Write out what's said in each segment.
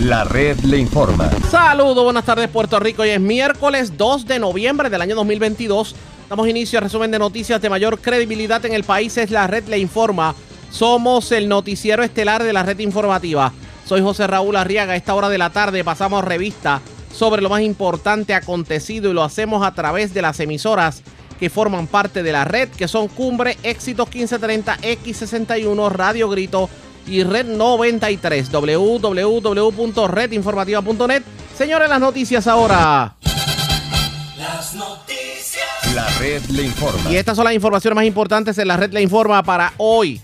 La red le informa. Saludos, buenas tardes Puerto Rico. Hoy es miércoles 2 de noviembre del año 2022. Damos inicio al resumen de noticias de mayor credibilidad en el país. Es la red le informa. Somos el noticiero estelar de la red informativa. Soy José Raúl Arriaga. A esta hora de la tarde pasamos revista sobre lo más importante acontecido y lo hacemos a través de las emisoras que forman parte de la red, que son Cumbre, Éxitos 1530, X61, Radio Grito y Red 93, www.redinformativa.net. Señores, las noticias ahora. Las noticias. La red le informa. Y estas son las informaciones más importantes en la red le informa para hoy,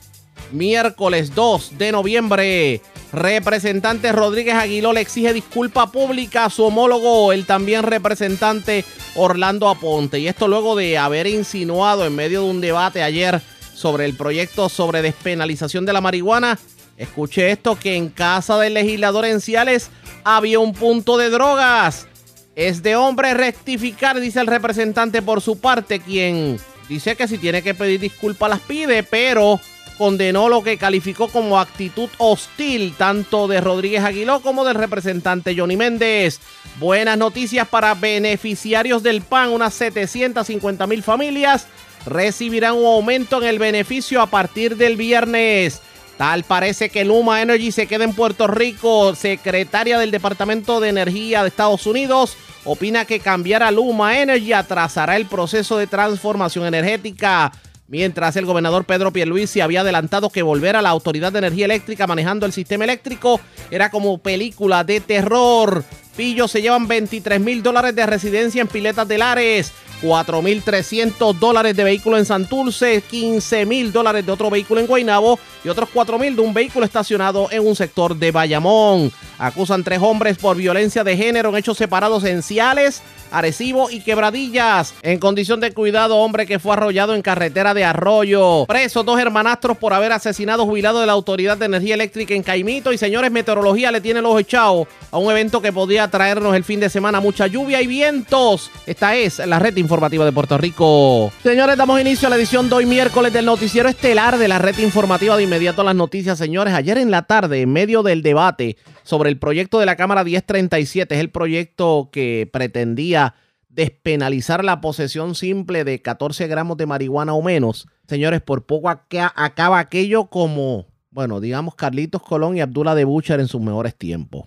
miércoles 2 de noviembre. Representante Rodríguez Aguiló le exige disculpa pública a su homólogo, el también representante Orlando Aponte. Y esto luego de haber insinuado en medio de un debate ayer sobre el proyecto sobre despenalización de la marihuana. Escuche esto, que en casa del legislador Enciales había un punto de drogas. Es de hombre rectificar, dice el representante por su parte, quien dice que si tiene que pedir disculpas las pide, pero condenó lo que calificó como actitud hostil tanto de Rodríguez Aguiló como del representante Johnny Méndez. Buenas noticias para beneficiarios del PAN, unas 750 mil familias recibirán un aumento en el beneficio a partir del viernes. Tal parece que Luma Energy se queda en Puerto Rico. Secretaria del Departamento de Energía de Estados Unidos opina que cambiar a Luma Energy atrasará el proceso de transformación energética. Mientras el gobernador Pedro Pierluisi había adelantado que volver a la Autoridad de Energía Eléctrica manejando el sistema eléctrico era como película de terror. Pillos se llevan 23 mil dólares de residencia en Piletas de Lares. 4.300 dólares de vehículo en Santurce, 15.000 dólares de otro vehículo en Guaynabo y otros 4.000 de un vehículo estacionado en un sector de Bayamón. Acusan tres hombres por violencia de género en hechos separados en Ciales, Arecibo y Quebradillas. En condición de cuidado, hombre que fue arrollado en carretera de Arroyo. Presos dos hermanastros por haber asesinado jubilado de la Autoridad de Energía Eléctrica en Caimito. Y señores, meteorología le tiene los echados a un evento que podía traernos el fin de semana mucha lluvia y vientos. Esta es la red informativa de Puerto Rico. Señores, damos inicio a la edición de hoy miércoles del noticiero estelar de la red informativa de inmediato a las noticias. Señores, ayer en la tarde, en medio del debate sobre el proyecto de la Cámara 1037, es el proyecto que pretendía despenalizar la posesión simple de 14 gramos de marihuana o menos. Señores, por poco acaba aquello como, bueno, digamos Carlitos Colón y Abdullah de Butcher en sus mejores tiempos.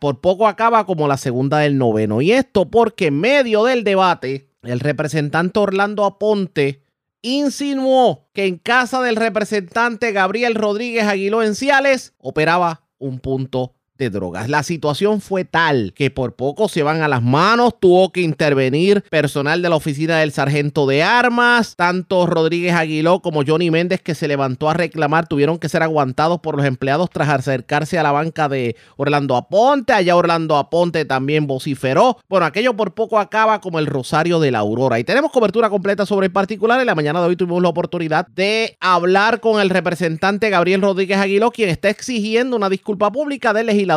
Por poco acaba como la segunda del noveno. Y esto porque en medio del debate, el representante Orlando Aponte insinuó que en casa del representante Gabriel Rodríguez Aguiló Enciales operaba un punto de drogas. La situación fue tal que por poco se van a las manos, tuvo que intervenir personal de la oficina del sargento de armas, tanto Rodríguez Aguiló como Johnny Méndez que se levantó a reclamar, tuvieron que ser aguantados por los empleados tras acercarse a la banca de Orlando Aponte, allá Orlando Aponte también vociferó. Bueno, aquello por poco acaba como el rosario de la aurora y tenemos cobertura completa sobre el particular. En la mañana de hoy tuvimos la oportunidad de hablar con el representante Gabriel Rodríguez Aguiló, quien está exigiendo una disculpa pública del legislador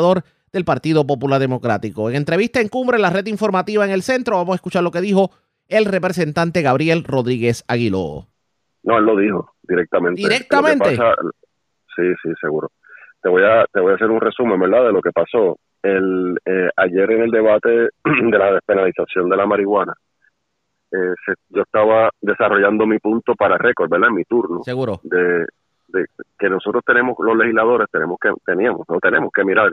del Partido Popular Democrático. En entrevista en Cumbre, la red informativa en el centro, vamos a escuchar lo que dijo el representante Gabriel Rodríguez Aguiló. No, él lo dijo directamente. ¿Directamente? sí, sí, seguro. Te voy, a, te voy a hacer un resumen, ¿verdad?, de lo que pasó. El, eh, ayer en el debate de la despenalización de la marihuana, eh, yo estaba desarrollando mi punto para récord, ¿verdad?, en mi turno. Seguro. De, que nosotros tenemos, los legisladores, tenemos que, teníamos, no tenemos que mirar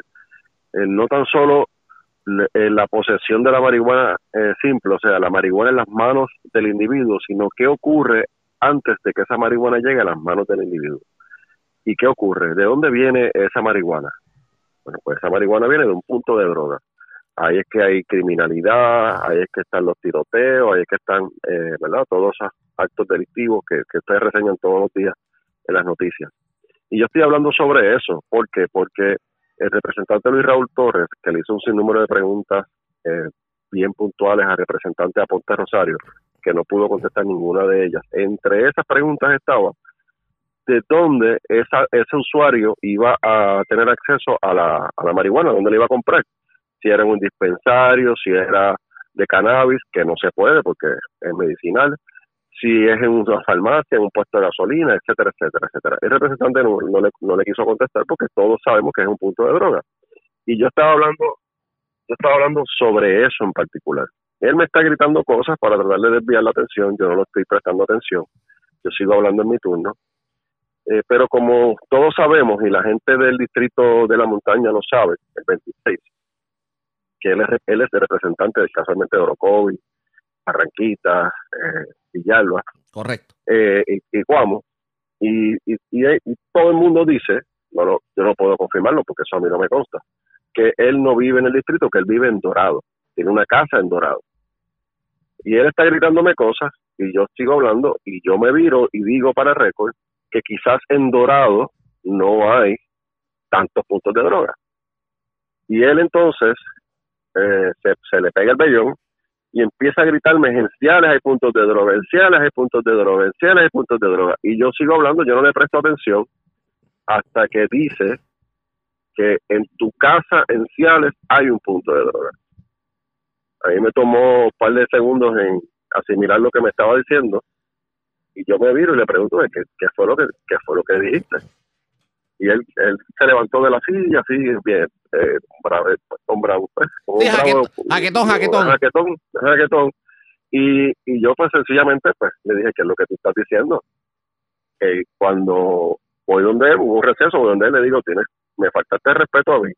eh, no tan solo eh, la posesión de la marihuana eh, simple, o sea, la marihuana en las manos del individuo, sino qué ocurre antes de que esa marihuana llegue a las manos del individuo. ¿Y qué ocurre? ¿De dónde viene esa marihuana? Bueno, pues esa marihuana viene de un punto de droga. Ahí es que hay criminalidad, ahí es que están los tiroteos, ahí es que están, ¿verdad? Todos esos actos delictivos que, que ustedes reseñan todos los días en las noticias. Y yo estoy hablando sobre eso. ¿Por qué? Porque el representante Luis Raúl Torres, que le hizo un sinnúmero de preguntas eh, bien puntuales al representante Aponte Rosario, que no pudo contestar ninguna de ellas. Entre esas preguntas estaba de dónde esa, ese usuario iba a tener acceso a la, a la marihuana, dónde le iba a comprar. Si era en un dispensario, si era de cannabis, que no se puede porque es medicinal, si es en una farmacia, en un puesto de gasolina, etcétera, etcétera, etcétera. El representante no, le, no le quiso contestar porque todos sabemos que es un punto de droga. Y yo estaba hablando, yo estaba hablando sobre eso en particular. Él me está gritando cosas para tratar de desviar la atención, yo no lo estoy prestando atención, yo sigo hablando en mi turno. Eh, pero como todos sabemos, y la gente del distrito de la montaña lo sabe, el 26, que él es, él es el representante casualmente de Orocovi, Barranquita, eh, Villalba. Correcto. Eh, y, y Guamo. Y, y, y, todo el mundo dice, no, yo no puedo confirmarlo porque eso a mí no me consta, que él no vive en el distrito, que él vive en Dorado, tiene una casa en Dorado. Y él está gritándome cosas y yo sigo hablando y yo me viro y digo para récord que quizás en Dorado no hay tantos puntos de droga. Y él entonces eh, se, se, le pega el vellón y empieza a gritarme, esenciales hay puntos de droga, esenciales hay puntos de droga, esenciales hay puntos de droga. Y yo sigo hablando, yo no le presto atención hasta que dice que en tu casa en Ciales hay un punto de droga. Ahí me tomó un par de segundos en asimilar lo que me estaba diciendo y yo me viro y le pregunto qué, qué fue lo que qué fue lo que dijiste y él, él se levantó de la silla así bien eh, bravo, un bravo. Pues, sí, jaquetón, jaquetón, jaquetón, jaquetón. Y, y yo pues sencillamente pues le dije que es lo que tú estás diciendo cuando voy donde él, hubo un receso donde él le digo tienes me faltaste respeto a mí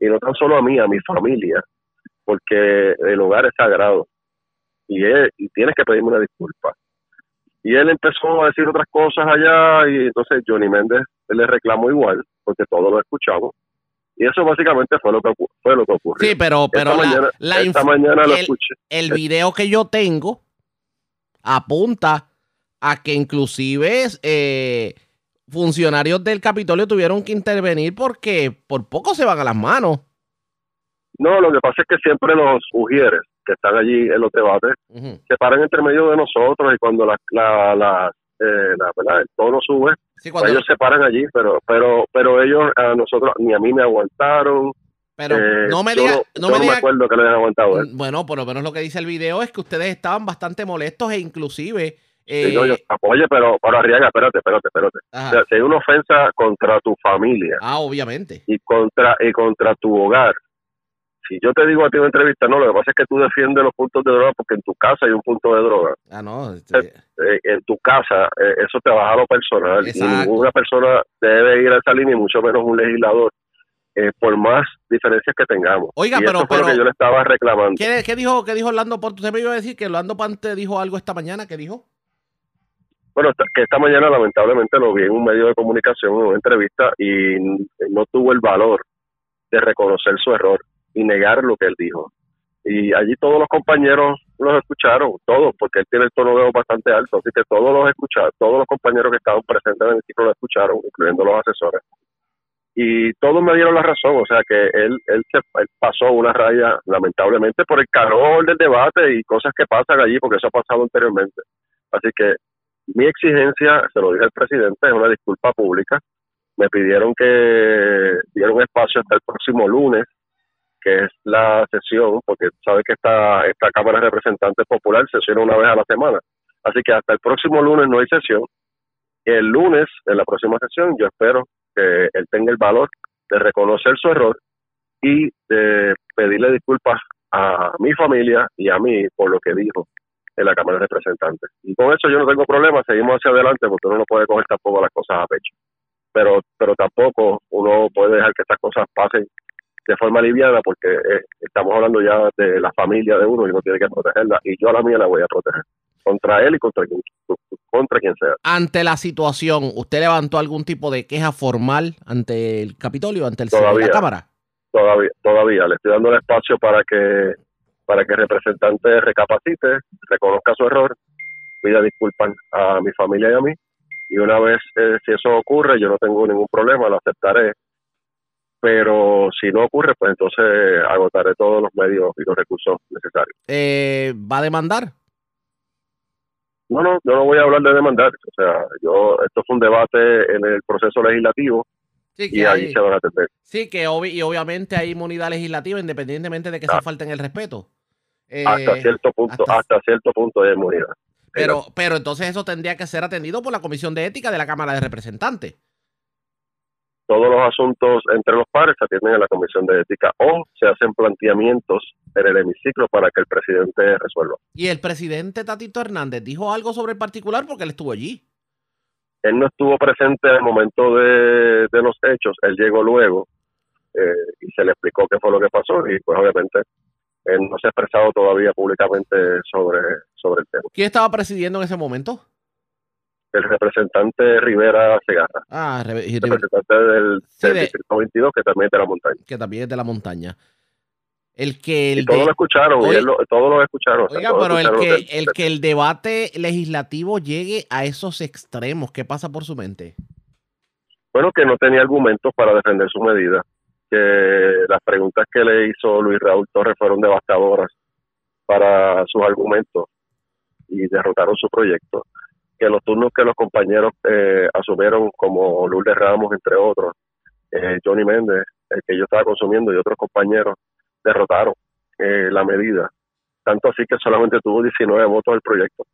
y no tan solo a mí a mi familia porque el hogar es sagrado y, él, y tienes que pedirme una disculpa y él empezó a decir otras cosas allá y entonces Johnny Méndez le reclamó igual, porque todos lo escuchamos. Y eso básicamente fue lo que, fue lo que ocurrió. Sí, pero, pero esta mañana, esta mañana lo el, escuché. El video que yo tengo apunta a que inclusive eh, funcionarios del Capitolio tuvieron que intervenir porque por poco se van a las manos. No, lo que pasa es que siempre los ujieres que están allí en los debates se paran entre medio de nosotros y cuando la, la, la, eh, la ¿verdad? el tono sube, Sí, cuando- ellos se paran allí, pero pero pero ellos a nosotros ni a mí me aguantaron. pero eh, no me yo diga, no, me acuerdo que le hayan aguantado. ¿eh? bueno, por lo menos lo que dice el video es que ustedes estaban bastante molestos e inclusive eh, Sí, no, yo- oye, pero, pero Arriaga, espérate, espérate, espérate. O sea, si hay una ofensa contra tu familia ah, obviamente. y contra y contra tu hogar, si yo te digo a ti en una entrevista, no, lo que pasa es que tú defiendes los puntos de droga porque en tu casa hay un punto de droga. Ah, no. este, Eh, en tu casa, eh, eso te baja a lo personal Exacto. ninguna persona debe ir a esa línea, y mucho menos un legislador, eh, por más diferencias que tengamos. Oiga, y pero- eso fue lo pero- que yo le estaba reclamando. ¿Qué, qué dijo, ¿Qué dijo Orlando Ponte? Usted me iba a decir que Orlando Ponte dijo algo esta mañana. ¿Qué dijo? Bueno, esta- que esta mañana lamentablemente lo vi en un medio de comunicación, en una entrevista, y no tuvo el valor de reconocer su error y negar lo que él dijo. Y allí todos los compañeros los escucharon, todos, porque él tiene el tono de voz bastante alto, así que todos los escucharon, todos los compañeros que estaban presentes en el ciclo lo escucharon, incluyendo los asesores. Y todos me dieron la razón, o sea que él, él, se, pasó una raya, lamentablemente, por el calor del debate y cosas que pasan allí, porque eso ha pasado anteriormente. Así que mi exigencia, se lo dije al presidente, es una disculpa pública. Me pidieron que diera un espacio hasta el próximo lunes, que es la sesión, porque sabe que esta, esta Cámara de Representantes Popular sesiona una vez a la semana. Así que hasta el próximo lunes no hay sesión. El lunes, en la próxima sesión, yo espero que él tenga el valor de reconocer su error y de pedirle disculpas a mi familia y a mí por lo que dijo en la Cámara de Representantes. Y con eso yo no tengo problema, seguimos hacia adelante porque uno no puede coger tampoco las cosas a pecho. Pero, pero tampoco uno puede dejar que estas cosas pasen de forma liviana porque eh, estamos hablando ya de la familia de uno y uno tiene que protegerla y yo a la mía la voy a proteger contra él y contra quien, contra quien sea. Ante la situación, ¿usted levantó algún tipo de queja formal ante el Capitolio, ante el Todavía. la Cámara? Todavía, todavía le estoy dando el espacio para que para que el representante recapacite, reconozca su error, pida disculpas a mi familia y a mí y una vez eh, si eso ocurre yo no tengo ningún problema, lo aceptaré pero si no ocurre pues entonces agotaré todos los medios y los recursos necesarios. Eh, ¿Va a demandar? No, no, yo no voy a hablar de demandar. O sea, yo esto fue un debate en el proceso legislativo Sí, y ahí hay- se van a atender. sí, que obvi- y obviamente hay inmunidad legislativa independientemente de que Ah. se falten el respeto. Eh, hasta cierto punto, hasta- hasta, cierto punto de inmunidad. pero, pero entonces eso tendría que ser atendido por la Comisión de Ética de la Cámara de Representantes. Todos los asuntos entre los pares se atienden en la Comisión de Ética o se hacen planteamientos en el hemiciclo para que el presidente resuelva. ¿Y el presidente Tatito Hernández dijo algo sobre el particular porque él estuvo allí? Él no estuvo presente al momento de, los hechos, él llegó luego eh, y se le explicó qué fue lo que pasó y pues obviamente él no se ha expresado todavía públicamente sobre, sobre el tema. ¿Quién estaba presidiendo en ese momento? El representante Rivera Segarra. Ah, el representante del, Distrito 22, que también es de la montaña. Que también es de la montaña. El que el todos lo escucharon, todos lo escucharon. Oiga, pero el que, el que el debate legislativo llegue a esos extremos, ¿qué pasa por su mente? Bueno, que no tenía argumentos para defender su medida, que las preguntas que le hizo Luis Raúl Torres fueron devastadoras para sus argumentos y derrotaron su proyecto que los turnos que los compañeros eh, asumieron, como Lourdes Ramos, entre otros, eh, Johnny Méndez, el que yo estaba consumiendo y otros compañeros, derrotaron eh, la medida. Tanto así que solamente tuvo 19 votos el proyecto.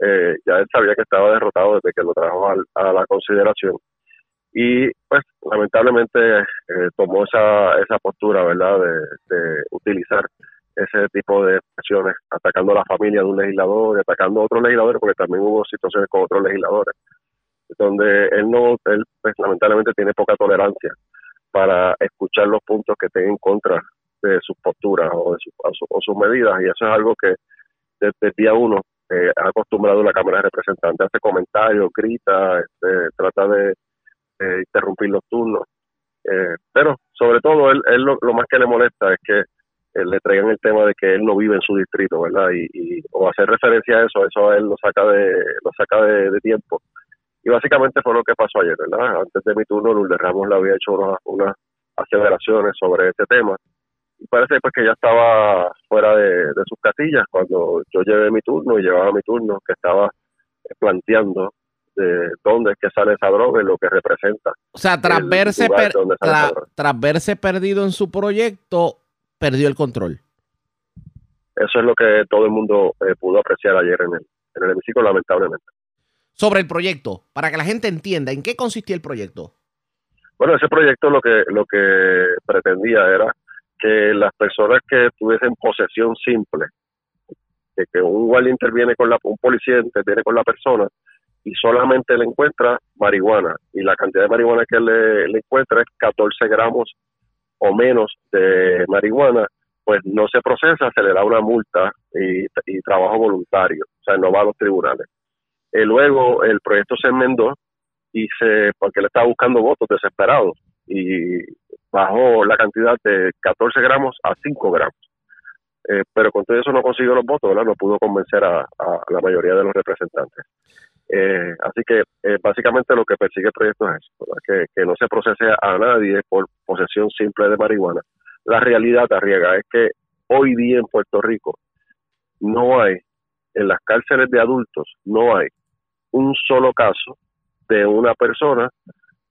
Eh, ya él sabía que estaba derrotado desde que lo trajo a, la consideración. Y pues lamentablemente tomó esa, esa postura, ¿verdad?, de utilizar ese tipo de expresiones, atacando a la familia de un legislador y atacando a otros legisladores, porque también hubo situaciones con otros legisladores, donde él no, él pues, lamentablemente tiene poca tolerancia para escuchar los puntos que estén en contra de sus posturas o de o sus medidas, y eso es algo que desde el día uno eh, ha acostumbrado la Cámara de Representantes, hace comentarios, grita, este, trata de, interrumpir los turnos, eh, pero sobre todo él, él lo más que le molesta es que le traigan el tema de que él no vive en su distrito, ¿verdad? Y, o hacer referencia a eso, eso a él lo saca de lo saca de, tiempo. Y básicamente fue lo que pasó ayer, ¿verdad? Antes de mi turno, Lourdes Ramos le había hecho unas, unas aceleraciones sobre este tema. Y parece pues que ya estaba fuera de, sus casillas cuando yo llevé mi turno y llevaba mi turno, que estaba planteando de dónde es que sale esa droga y lo que representa. O sea, tras verse, tras verse perdido en su proyecto, perdió el control. Eso es lo que todo el mundo eh, pudo apreciar ayer en el, en el hemiciclo, lamentablemente. Sobre el proyecto, para que la gente entienda, ¿en qué consistía el proyecto? Bueno, ese proyecto lo que, lo que pretendía era que las personas que tuviesen posesión simple, de que un guardia interviene con la, un policía interviene con la persona y solamente le encuentra marihuana y la cantidad de marihuana que le, le encuentra es 14 gramos o menos de marihuana, pues no se procesa, se le da una multa y, trabajo voluntario, o sea, no va a los tribunales. Eh, luego el proyecto se enmendó y se, porque le estaba buscando votos desesperados y bajó la cantidad de 14 gramos a 5 gramos. Eh, pero con todo eso no consiguió los votos. No pudo convencer a la mayoría de los representantes. Eh, así que eh, básicamente lo que persigue el proyecto es que, que, no se procese a nadie por posesión simple de marihuana. La realidad, Arriega, es que hoy día en Puerto Rico no hay, en las cárceles de adultos, no hay un solo caso de una persona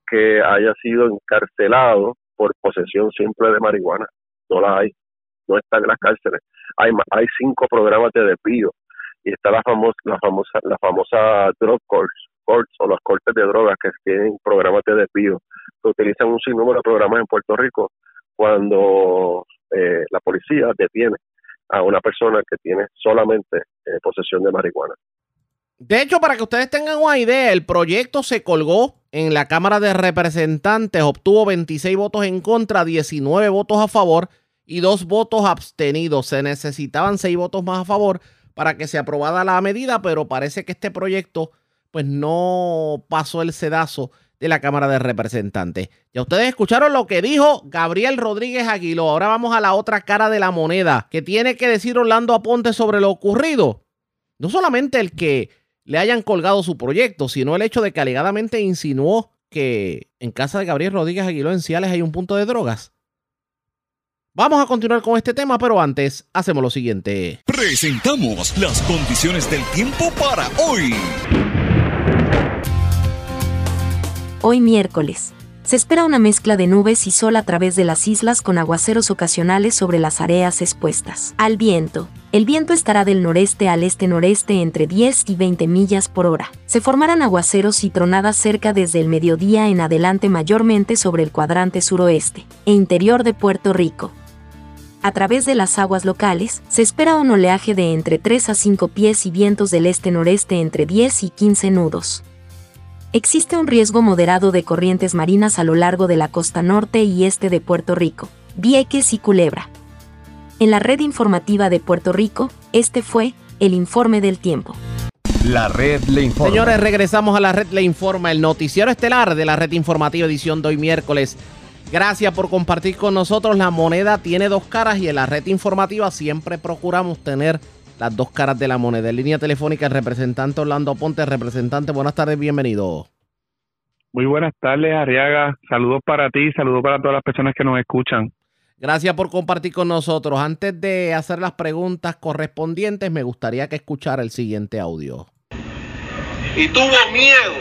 que haya sido encarcelado por posesión simple de marihuana. No la hay, no está en las cárceles. Hay, hay cinco programas de desvío y está la famosa la famosa la famosa drug courts, o las cortes de drogas que tienen programas de desvío que utilizan un sinnúmero de programas en Puerto Rico cuando eh, la policía detiene a una persona que tiene solamente eh, posesión de marihuana. De hecho, para que ustedes tengan una idea, el proyecto se colgó en la Cámara de Representantes, obtuvo 26 votos en contra, 19 votos a favor y dos votos abstenidos. Se necesitaban 6 votos más a favor para que se aprobara la medida, pero parece que este proyecto pues no pasó el sedazo de la Cámara de Representantes. Ya ustedes escucharon lo que dijo Gabriel Rodríguez Aguiló. Ahora vamos a la otra cara de la moneda. ¿Qué tiene que decir Orlando Aponte sobre lo ocurrido? No solamente el que le hayan colgado su proyecto, sino el hecho de que alegadamente insinuó que en casa de Gabriel Rodríguez Aguiló en Ciales hay un punto de drogas. Vamos a continuar con este tema, pero antes hacemos lo siguiente. Presentamos las condiciones del tiempo para hoy. Hoy miércoles. Se espera una mezcla de nubes y sol a través de las islas con aguaceros ocasionales sobre las áreas expuestas. Al viento. El viento estará del noreste al este-noreste entre 10 y 20 millas por hora. Se formarán aguaceros y tronadas cerca desde el mediodía en adelante mayormente sobre el cuadrante suroeste e interior de Puerto Rico. A través de las aguas locales, se espera un oleaje de entre 3 a 5 pies y vientos del este-noreste entre 10 y 15 nudos existe un riesgo moderado de corrientes marinas a lo largo de la costa norte y este de Puerto Rico, Vieques y Culebra. En la red informativa de Puerto Rico, este fue el informe del tiempo. La red le informa. Señores, regresamos a la red le informa, el noticiero estelar de la red informativa edición de hoy miércoles. Gracias por compartir con nosotros. La moneda tiene dos caras y en la red informativa siempre procuramos tener las dos caras de la moneda. En línea telefónica, el representante Orlando Ponte. Representante, buenas tardes, bienvenido. Muy buenas tardes, Arriaga. Saludos para ti, saludos para todas las personas que nos escuchan. Gracias por compartir con nosotros. Antes de hacer las preguntas correspondientes, me gustaría que escuchara el siguiente audio. Y tuvo miedo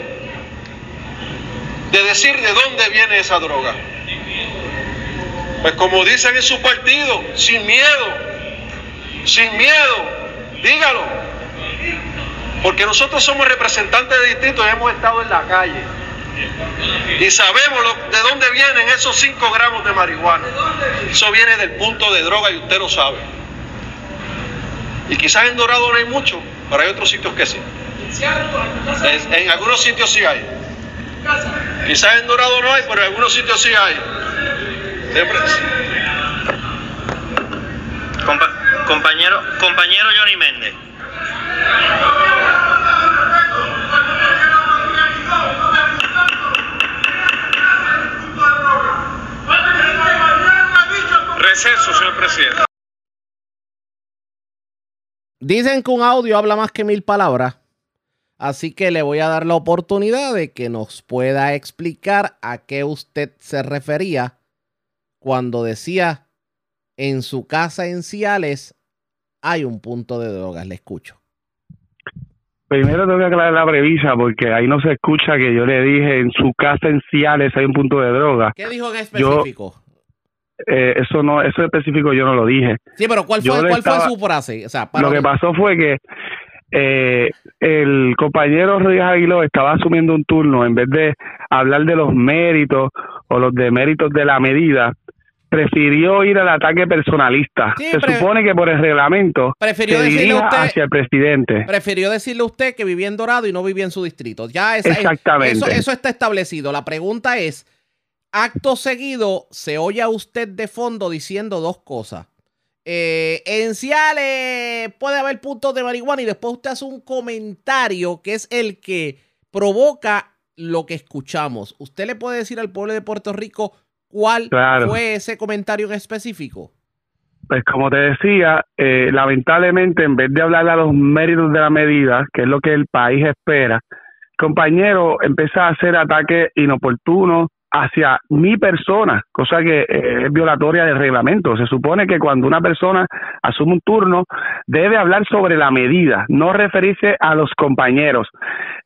de decir de dónde viene esa droga. Pues como dicen en su partido, sin miedo, sin miedo, Dígalo. Porque nosotros somos representantes de distritos y hemos estado en la calle. Y sabemos de dónde vienen esos 5 gramos de marihuana. Eso viene del punto de droga y usted lo sabe. Y quizás en Dorado no hay mucho, pero hay otros sitios que sí. En, algunos sitios sí hay. Quizás en Dorado no hay, pero en algunos sitios sí hay. Compañero, compañero Johnny Méndez. Receso, señor presidente. Dicen que un audio habla más que mil palabras. Así que le voy a dar la oportunidad de que nos pueda explicar a qué usted se refería cuando decía en su casa en Ciales hay un punto de drogas. Le escucho. Primero tengo que aclarar la brevisa porque ahí no se escucha que yo le dije en su casa en Ciales hay un punto de droga. ¿Qué dijo en específico? Eh, eso no, eso específico yo no lo dije. Sí, pero ¿cuál fue, ¿cuál fue su frase? lo que pasó fue que eh, el compañero Rodríguez Aguiló estaba asumiendo un turno en vez de hablar de los méritos o los deméritos de la medida, prefirió ir al ataque personalista. Se supone que por el reglamento prefirió decirle usted, hacia el presidente. Prefirió decirle usted que vivía en Dorado y no vivía en su distrito. Ya Exactamente. Eso, está establecido. La pregunta es, acto seguido, se oye a usted de fondo diciendo dos cosas. Eh, en Ciales puede haber puntos de marihuana y después usted hace un comentario que es el que provoca lo que escuchamos. ¿Usted le puede decir al pueblo de Puerto Rico ¿Cuál fue ese comentario en específico? Pues como te decía, eh, lamentablemente en vez de hablar de los méritos de la medida, que es lo que el país espera, compañero empieza a hacer ataques inoportunos hacia mi persona, cosa que eh, es violatoria del reglamento. Se supone que cuando una persona asume un turno debe hablar sobre la medida, no referirse a los compañeros.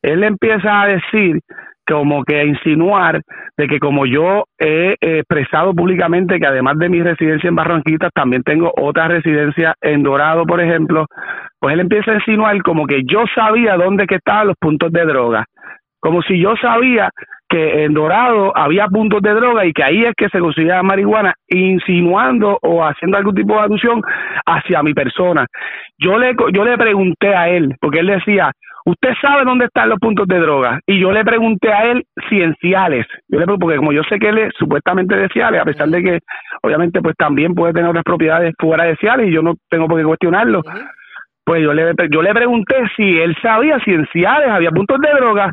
Él empieza a decir como que a insinuar de que como yo he expresado públicamente que además de mi residencia en Barranquitas también tengo otra residencia en Dorado, por ejemplo, pues él empieza a insinuar como que yo sabía dónde que estaban los puntos de droga, como si yo sabía que en Dorado había puntos de droga y que ahí es que se conseguía marihuana, insinuando o haciendo algún tipo de alusión hacia mi persona. Yo le, yo le pregunté a él, porque él decía, usted sabe dónde están los puntos de droga. Y yo le pregunté a él cienciales. Yo le porque como yo sé que él es supuestamente de Ciales, a pesar de que obviamente pues también puede tener otras propiedades fuera de Ciales y yo no tengo por qué cuestionarlo. Pues yo le, yo le pregunté si él sabía si en Ciales había puntos de droga.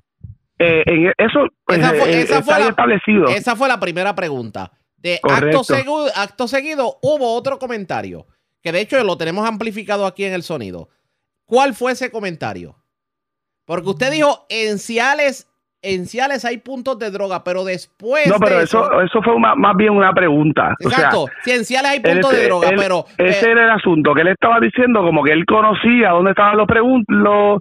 Eh, en eso pues, esa fue, eh, la, establecido. Esa fue la primera pregunta. De acto, seguido, acto seguido hubo otro comentario, que de hecho lo tenemos amplificado aquí en el sonido. ¿Cuál fue ese comentario? Porque usted dijo, en Ciales, en Ciales hay puntos de droga, pero después. No, pero eso, eso, fue más, bien una pregunta. Exacto, si en Ciales hay puntos de droga, pero. Ese eh, era el asunto, que él estaba diciendo como que él conocía dónde estaban los, los,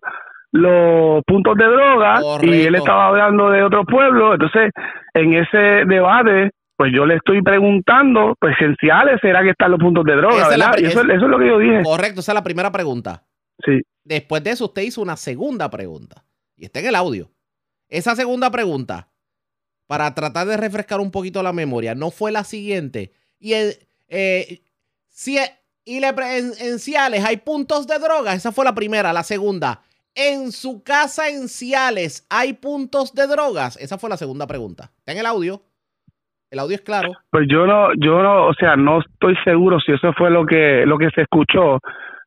los puntos de droga y él estaba hablando de otro pueblo. Entonces, en ese debate, pues yo le estoy preguntando, pues esenciales será que están los puntos de droga, es ¿verdad? Y eso, es- eso es lo que yo dije. Correcto, esa es la primera pregunta. Sí. Después de eso, usted hizo una segunda pregunta. Y está en el audio. Esa segunda pregunta, para tratar de refrescar un poquito la memoria, no fue la siguiente. Y el, eh, si, y le pre- en, en Ciales hay puntos de droga. Esa fue la primera. La segunda, en su casa en Ciales hay puntos de drogas. Esa fue la segunda pregunta. Está en el audio. El audio es claro. Pues yo no, yo no, o sea, no estoy seguro si eso fue lo que, lo que se escuchó.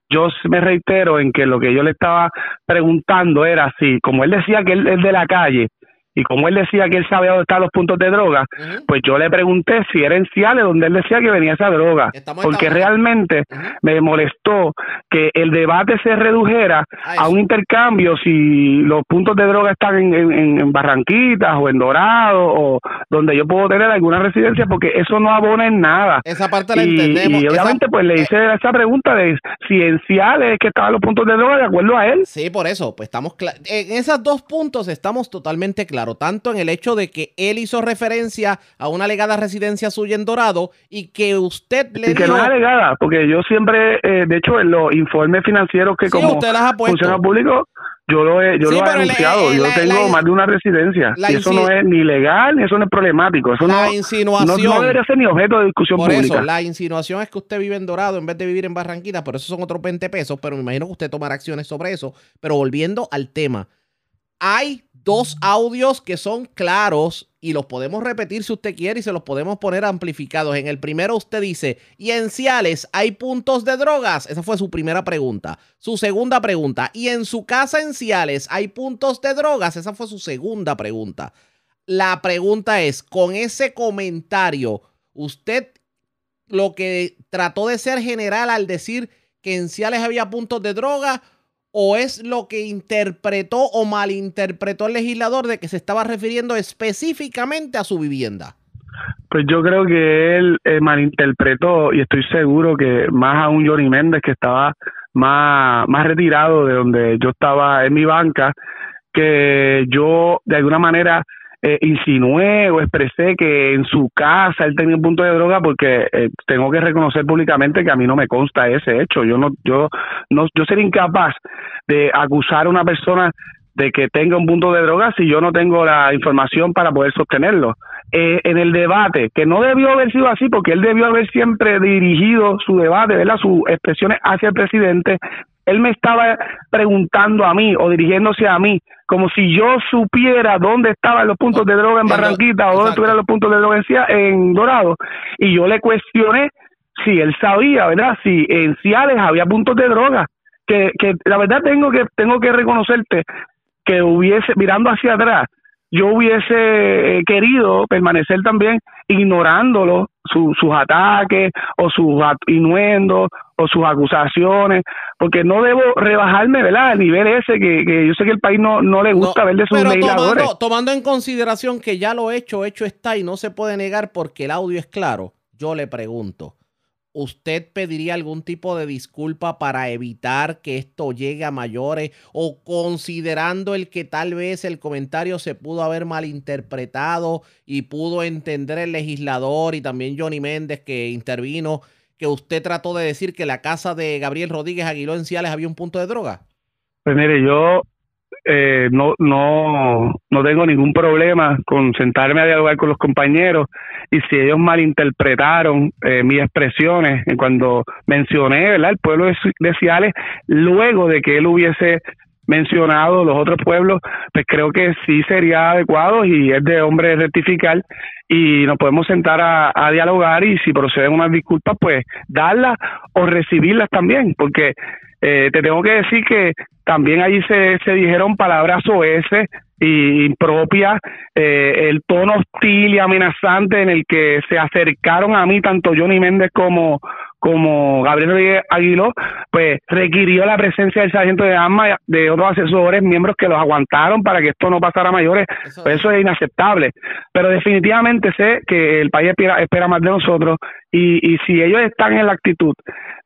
Yo me reitero en que lo que yo le estaba preguntando era si, como él decía que él es de la calle y como él decía que él sabía dónde están los puntos de droga, pues yo le pregunté si era en Ciales donde él decía que venía esa droga. Estamos Porque estamos- realmente me molestó que el debate se redujera A un intercambio si los puntos de droga están en, en, en Barranquitas o en Dorado o donde yo puedo tener alguna residencia porque eso no abona en nada. Esa parte la Y, entendemos. y Esa- obviamente pues le eh, hice esa pregunta de si en Ciales es que estaban los puntos de droga de acuerdo a él. Sí, por eso, pues estamos en esos dos puntos estamos totalmente claros, tanto en el hecho de que él hizo referencia a una alegada residencia suya en Dorado y que usted le Y que dijo, no es alegada, porque yo siempre, eh, de hecho, en los informes financieros que Sí, como usted las ha público, yo lo he, yo Sí, lo he la- anunciado. eh, yo la- tengo la- más de una residencia. y eso no es ni legal, ni eso no es problemático. Eso la no, no, insinuación, no debería ser ni objeto de discusión por pública. eso, la insinuación es que usted vive en Dorado en vez de vivir en Barranquita, pero eso son otros 20 pesos, pero me imagino que usted tomará acciones sobre eso. Pero volviendo al tema, hay dos audios que son claros y los podemos repetir si usted quiere y se los podemos poner amplificados. En el primero usted dice, ¿y en Ciales hay puntos de drogas? Esa fue su primera pregunta. Su segunda pregunta, ¿y en su casa en Ciales hay puntos de drogas? Esa fue su segunda pregunta. La pregunta es, con ese comentario, ¿usted lo que trató de ser general al decir que en Ciales había puntos de droga o es lo que interpretó o malinterpretó el legislador de que se estaba refiriendo específicamente a su vivienda? Pues yo creo que él eh, malinterpretó y estoy seguro que más a un Johnny Méndez que estaba más, más retirado de donde yo estaba en mi banca, que yo de alguna manera eh, insinué o expresé que en su casa él tenía un punto de droga porque eh, tengo que reconocer públicamente que a mí no me consta ese hecho. Yo no, yo no, yo sería incapaz de acusar a una persona de que tenga un punto de droga si yo no tengo la información para poder sostenerlo. Eh, en el debate, que no debió haber sido así, porque él debió haber siempre dirigido su debate, ¿verdad? sus expresiones hacia el presidente, él me estaba preguntando a mí o dirigiéndose a mí, como si yo supiera dónde estaban los puntos de droga en Barranquita o dónde estuvieran los puntos de droga en, en Dorado. Y yo le cuestioné si él sabía, ¿verdad? Si en Ciales había puntos de droga. Que, que la verdad tengo que tengo que reconocerte que hubiese, mirando hacia atrás, yo hubiese eh, querido permanecer también ignorándolo, su- sus ataques o sus inuendos o sus acusaciones, porque no debo rebajarme, ¿verdad? Al nivel ese que, que yo sé que el país no, no le gusta No, ver de sus pero tomando, tomando en consideración que ya lo hecho, hecho está y no se puede negar porque el audio es claro, yo le pregunto, ¿usted pediría algún tipo de disculpa para evitar que esto llegue a mayores o considerando el que tal vez el comentario se pudo haber malinterpretado y pudo entender el legislador y también Johnny Méndez que intervino, que usted trató de decir que la casa de Gabriel Rodríguez Aguiló en Ciales había un punto de droga? Pues mire, yo eh, no, no, no tengo ningún problema con sentarme a dialogar con los compañeros y si ellos malinterpretaron eh, mis expresiones cuando mencioné ¿verdad? el pueblo de Ciales, luego de que él hubiese mencionado los otros pueblos, pues creo que sí sería adecuado y es de hombre rectificar y nos podemos sentar a, a dialogar y si proceden unas disculpas, pues darlas o recibirlas también, porque eh, te tengo que decir que también allí se, se dijeron palabras oeces y impropias, eh, el tono hostil y amenazante en el que se acercaron a mí tanto Johnny Méndez como como Gabriel Aguiló, pues requirió la presencia del sargento de armas de otros asesores, miembros que los aguantaron para que esto no pasara a mayores, Eso- pues eso es inaceptable. Pero definitivamente sé que el país espera, espera más de nosotros Y, y si ellos están en la actitud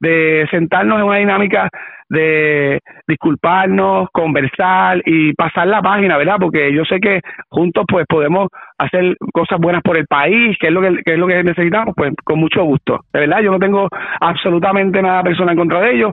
de sentarnos en una dinámica de disculparnos, conversar y pasar la página, ¿verdad? Porque yo sé que juntos pues podemos hacer cosas buenas por el país, que es lo que, es lo que necesitamos, pues con mucho gusto. De verdad, yo no tengo absolutamente nada personal en contra de ellos.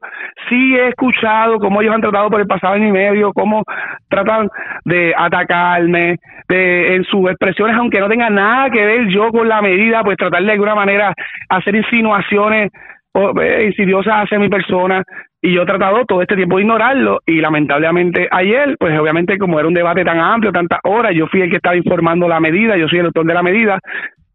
Sí he escuchado cómo ellos han tratado por el pasado año y medio, cómo tratan de atacarme, de en sus expresiones, aunque no tenga nada que ver yo con la medida, pues tratar de alguna manera hacer insinuaciones eh, insidiosas hacia mi persona y yo he tratado todo este tiempo de ignorarlo y lamentablemente ayer, pues obviamente como era un debate tan amplio, tantas horas, yo fui el que estaba informando la medida, yo soy el autor de la medida,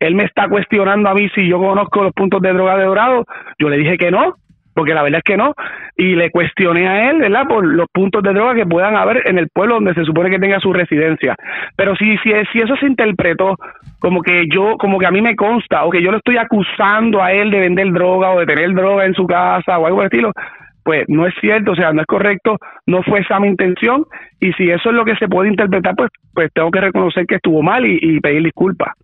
él me está cuestionando a mí si yo conozco los puntos de droga de Dorado, yo le dije que no, porque la verdad es que no, y le cuestioné a él, ¿verdad?, por los puntos de droga que puedan haber en el pueblo donde se supone que tenga su residencia. Pero si, si, si eso se interpretó como que yo, como que a mí me consta, o que yo le estoy acusando a él de vender droga o de tener droga en su casa o algo por el estilo, pues no es cierto, o sea, no es correcto, no fue esa mi intención y si eso es lo que se puede interpretar, pues, pues tengo que reconocer que estuvo mal y, pedir disculpas.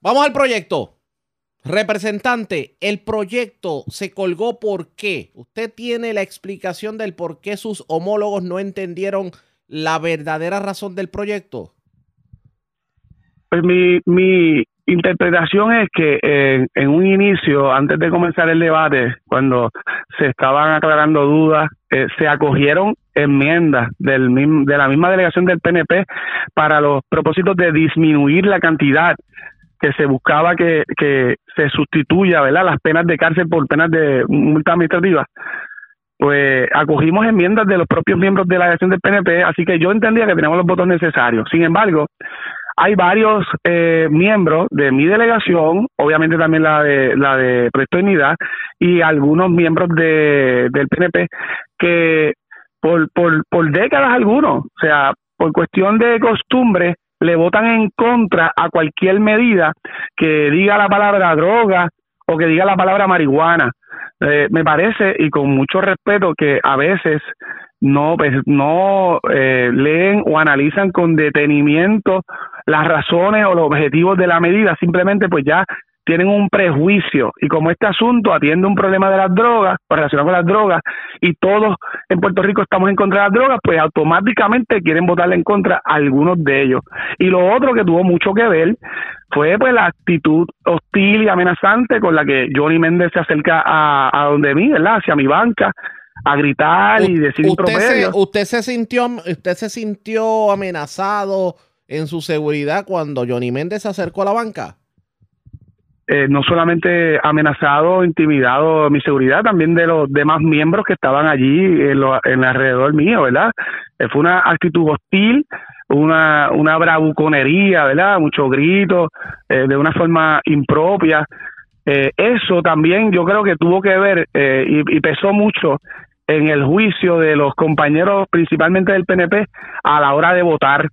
Vamos al proyecto. Representante, el proyecto se colgó por qué. Usted tiene la explicación del por qué sus homólogos no entendieron la verdadera razón del proyecto. Pues mi, mi, interpretación es que eh, en un inicio, antes de comenzar el debate, cuando se estaban aclarando dudas, eh, se acogieron enmiendas del de la misma delegación del PNP para los propósitos de disminuir la cantidad que se buscaba que, que se sustituya, ¿verdad? Las penas de cárcel por penas de multa administrativa. Pues acogimos enmiendas de los propios miembros de la delegación del PNP, así que yo entendía que teníamos los votos necesarios. Sin embargo, hay varios eh, miembros de mi delegación, obviamente también la de la de Proyecto de Unidad y algunos miembros de, del PNP que por, por, por décadas algunos, o sea, por cuestión de costumbre, le votan en contra a cualquier medida que diga la palabra droga o que diga la palabra marihuana. Eh, me parece, y con mucho respeto, que a veces no, pues, no eh, leen o analizan con detenimiento las razones o los objetivos de la medida, simplemente pues ya tienen un prejuicio y como este asunto atiende un problema de las drogas, relacionado con las drogas, y todos en Puerto Rico estamos en contra de las drogas, pues automáticamente quieren votarle en contra a algunos de ellos. Y lo otro que tuvo mucho que ver fue pues la actitud hostil y amenazante con la que Johnny Méndez se acerca a, a donde mí, ¿verdad? Hacia mi banca, a gritar y decir usted se, usted se sintió usted se sintió amenazado en su seguridad cuando Johnny Méndez se acercó a la banca? Eh, no solamente amenazado, intimidado mi seguridad, también de los demás miembros que estaban allí en, lo, en alrededor mío, ¿verdad? Eh, fue una actitud hostil, una, una bravuconería, ¿verdad? Muchos gritos, eh, de una forma impropia. eso también yo creo que tuvo que ver y, y pesó mucho en el juicio de los compañeros, principalmente del PNP, a la hora de votar.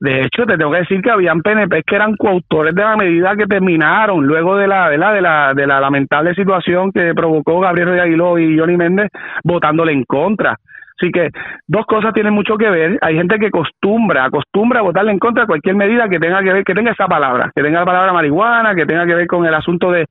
De hecho, te tengo que decir que habían PNP que eran coautores de la medida que terminaron luego de la, de la, de la, de la lamentable situación que provocó Gabriel Rey Aguiló y Johnny Méndez votándole en contra. Así que dos cosas tienen mucho que ver. Hay gente que acostumbra, acostumbra a votarle en contra de cualquier medida que tenga que ver, que tenga esa palabra, que tenga la palabra marihuana, que tenga que ver con el asunto de,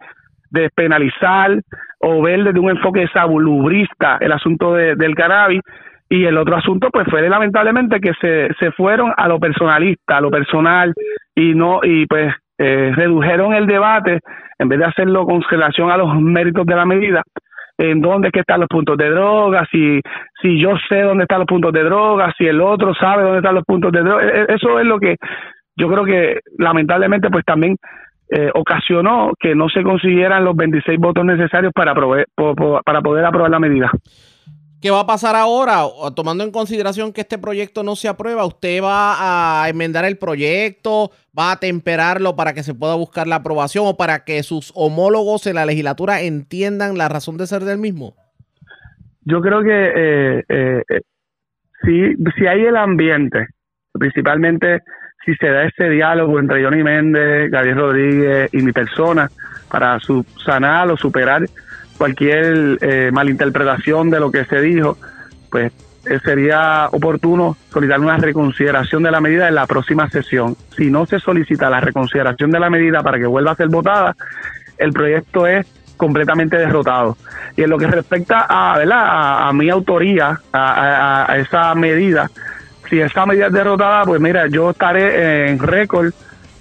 penalizar o ver desde un enfoque salubrista el asunto de, del cannabis y el otro asunto pues fue lamentablemente que se, se fueron a lo personalista, a lo personal y no y pues eh, redujeron el debate en vez de hacerlo con relación a los méritos de la medida en dónde es que están los puntos de droga, si, si yo sé dónde están los puntos de droga, si el otro sabe dónde están los puntos de droga, e, e, eso es lo que yo creo que lamentablemente pues también eh, ocasionó que no se consiguieran los 26 votos necesarios para, para poder aprobar la medida. ¿Qué va a pasar ahora? Tomando en consideración que este proyecto no se aprueba, ¿usted va a enmendar el proyecto? ¿Va a temperarlo para que se pueda buscar la aprobación o para que sus homólogos en la legislatura entiendan la razón de ser del mismo? Yo creo que eh, eh, eh si, si hay el ambiente, principalmente si se da ese diálogo entre Johnny Méndez, Gabriel Rodríguez y mi persona para subsanar o superar cualquier eh, malinterpretación de lo que se dijo, pues eh, sería oportuno solicitar una reconsideración de la medida en la próxima sesión. Si no se solicita la reconsideración de la medida para que vuelva a ser votada, el proyecto es completamente derrotado. Y en lo que respecta a, ¿verdad? a, mi autoría, a, esa medida, si esa medida es derrotada, pues mira, yo estaré en récord,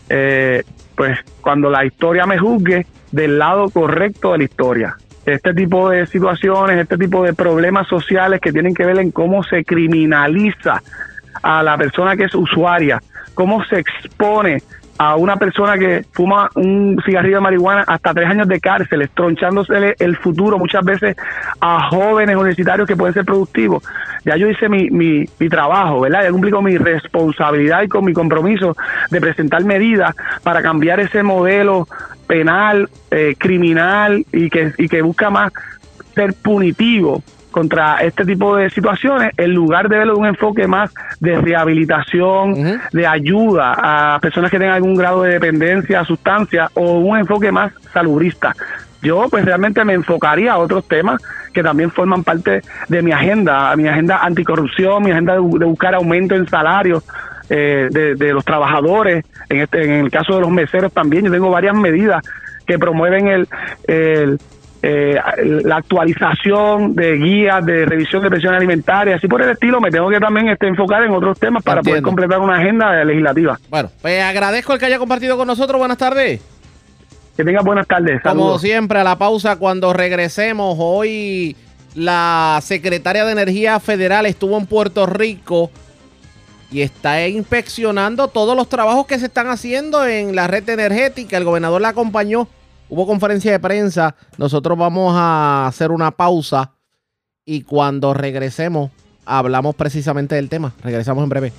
eh, pues cuando la historia me juzgue, del lado correcto de la historia. Este tipo de situaciones, este tipo de problemas sociales que tienen que ver en cómo se criminaliza a la persona que es usuaria, cómo se expone a una persona que fuma un cigarrillo de marihuana hasta tres años de cárcel, estronchándose el futuro muchas veces a jóvenes universitarios que pueden ser productivos. Ya yo hice mi, mi, mi trabajo, ¿verdad? Ya cumplí con mi responsabilidad y con mi compromiso de presentar medidas para cambiar ese modelo penal, eh, criminal y que, y que busca más ser punitivo contra este tipo de situaciones en lugar de verlo de un enfoque más de rehabilitación, de ayuda a personas que tengan algún grado de dependencia a sustancias o un enfoque más salubrista. Yo pues realmente me enfocaría a otros temas que también forman parte de mi agenda, mi agenda anticorrupción, mi agenda de, buscar aumento en salarios eh, de, los trabajadores, en, este, en el caso de los meseros también, yo tengo varias medidas que promueven el, el eh, la actualización de guías de revisión de presión alimentaria, así por el estilo, me tengo que también este, enfocar en otros temas para poder completar una agenda legislativa. Bueno, pues agradezco el que haya compartido con nosotros. Buenas tardes. Que tenga buenas tardes. Como siempre, a la pausa, cuando regresemos, hoy la secretaria de Energía Federal estuvo en Puerto Rico y está inspeccionando todos los trabajos que se están haciendo en la red energética. El gobernador la acompañó Hubo conferencia de prensa. Nosotros vamos a hacer una pausa y cuando regresemos hablamos precisamente del tema. Regresamos en breve.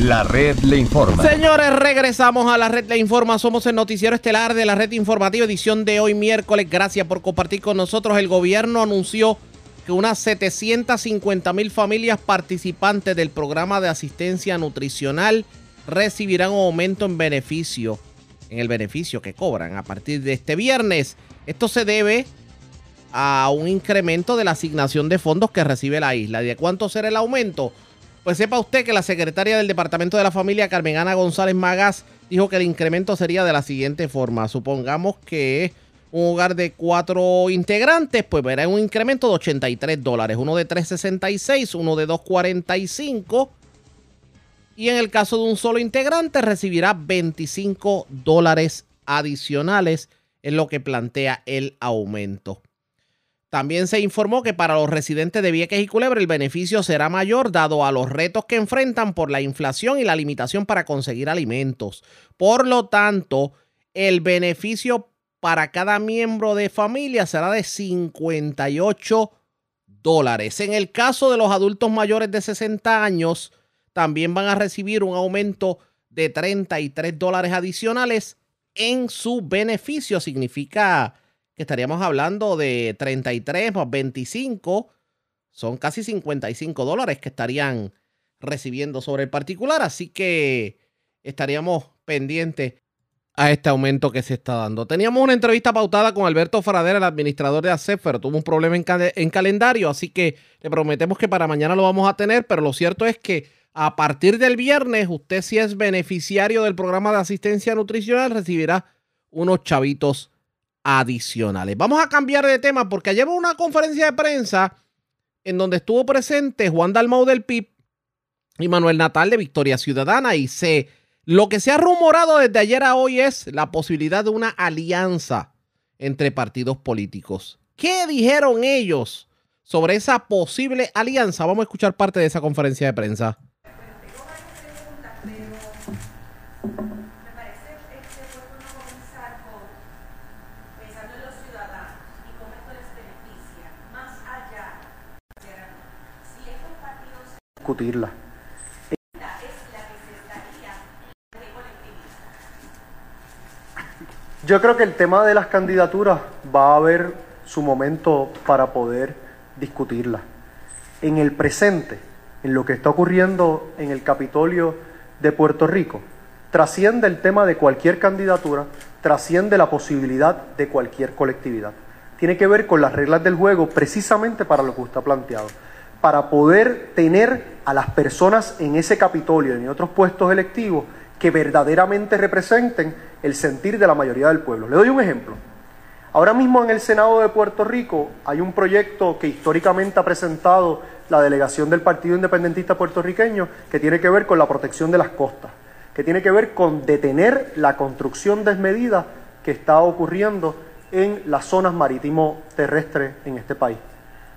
La red le informa. Señores, regresamos a la red le informa. Somos el noticiero estelar de la red informativa, edición de hoy miércoles. Gracias por compartir con nosotros. El gobierno anunció que unas 750 mil familias participantes del programa de asistencia nutricional recibirán un aumento en beneficio, en el beneficio que cobran a partir de este viernes. Esto se debe a un incremento de la asignación de fondos que recibe la isla. ¿De cuánto será el aumento? Pues sepa usted que la secretaria del Departamento de la Familia, Carmen Ana González Magas, dijo que el incremento sería de la siguiente forma. Supongamos que un hogar de cuatro integrantes, pues verá un incremento de 83 dólares. Uno de 366, uno de 245. Y en el caso de un solo integrante, recibirá 25 dólares adicionales, en lo que plantea el aumento. También se informó que para los residentes de Vieques y Culebra el beneficio será mayor dado a los retos que enfrentan por la inflación y la limitación para conseguir alimentos. Por lo tanto, el beneficio para cada miembro de familia será de 58 dólares. En el caso de los adultos mayores de 60 años, también van a recibir un aumento de 33 dólares adicionales en su beneficio. Significa que estaríamos hablando de 33 más 25, son casi 55 dólares que estarían recibiendo sobre el particular. Así que estaríamos pendientes a este aumento que se está dando. Teníamos una entrevista pautada con Alberto Faradera, el administrador de ACEF, pero tuvo un problema en, calendario, así que le prometemos que para mañana lo vamos a tener, pero lo cierto es que a partir del viernes, usted si es beneficiario del programa de asistencia nutricional, recibirá unos chavitos adicionales. Vamos a cambiar de tema porque ayer hubo una conferencia de prensa en donde estuvo presente Juan Dalmau del PIB y Manuel Natal de Victoria Ciudadana y se lo que se ha rumorado desde ayer a hoy es la posibilidad de una alianza entre partidos políticos. ¿Qué dijeron ellos sobre esa posible alianza? Vamos a escuchar parte de esa conferencia de prensa. discutirla Yo creo que el tema de las candidaturas va a haber su momento para poder discutirla. En el presente, en lo que está ocurriendo en el Capitolio de Puerto Rico, trasciende el tema de cualquier candidatura, trasciende la posibilidad de cualquier colectividad. Tiene que ver con las reglas del juego precisamente para lo que usted ha planteado. para poder tener a las personas en ese Capitolio y en otros puestos electivos que verdaderamente representen el sentir de la mayoría del pueblo. Le doy un ejemplo. Ahora mismo en el Senado de Puerto Rico hay un proyecto que históricamente ha presentado la delegación del Partido Independentista puertorriqueño que tiene que ver con la protección de las costas, que tiene que ver con detener la construcción desmedida que está ocurriendo en las zonas marítimo terrestres en este país.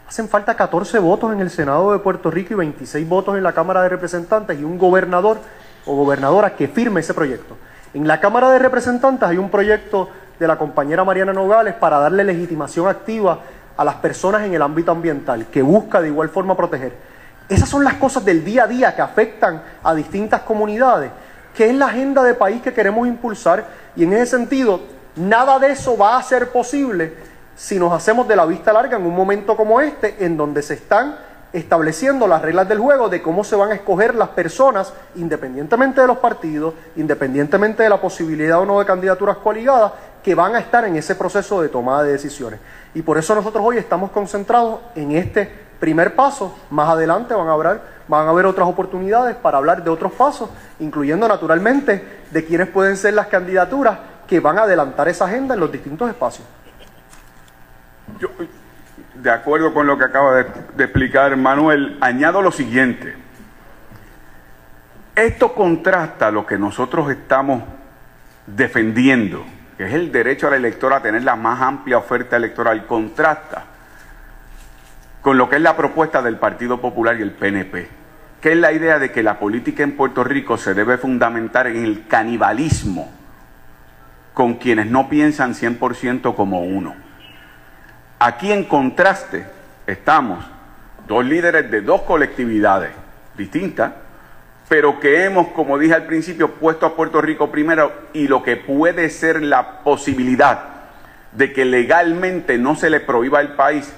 Hacen falta 14 votos en el Senado de Puerto Rico y 26 votos en la Cámara de Representantes y un gobernador o gobernadora que firme ese proyecto. En la Cámara de Representantes hay un proyecto de la compañera Mariana Nogales para darle legitimación activa a las personas en el ámbito ambiental, que busca de igual forma proteger. Esas son las cosas del día a día que afectan a distintas comunidades, que es la agenda de país que queremos impulsar y en ese sentido nada de eso va a ser posible si nos hacemos de la vista larga en un momento como este, en donde se están estableciendo las reglas del juego de cómo se van a escoger las personas, independientemente de los partidos, independientemente de la posibilidad o no de candidaturas coligadas, que van a estar en ese proceso de toma de decisiones. Y por eso nosotros hoy estamos concentrados en este primer paso. Más adelante van a haber, van a haber otras oportunidades para hablar de otros pasos, incluyendo naturalmente de quiénes pueden ser las candidaturas que van a adelantar esa agenda en los distintos espacios. Yo, de acuerdo con lo que acaba de, explicar Manuel, añado lo siguiente. Esto contrasta lo que nosotros estamos defendiendo, que es el derecho al elector a tener la más amplia oferta electoral, contrasta con lo que es la propuesta del Partido Popular y el PNP, que es la idea de que la política en Puerto Rico se debe fundamentar en el canibalismo con quienes no piensan 100% como uno. Aquí en contraste estamos dos líderes de dos colectividades distintas, pero que hemos, como dije al principio, puesto a Puerto Rico primero y lo que puede ser la posibilidad de que legalmente no se le prohíba al país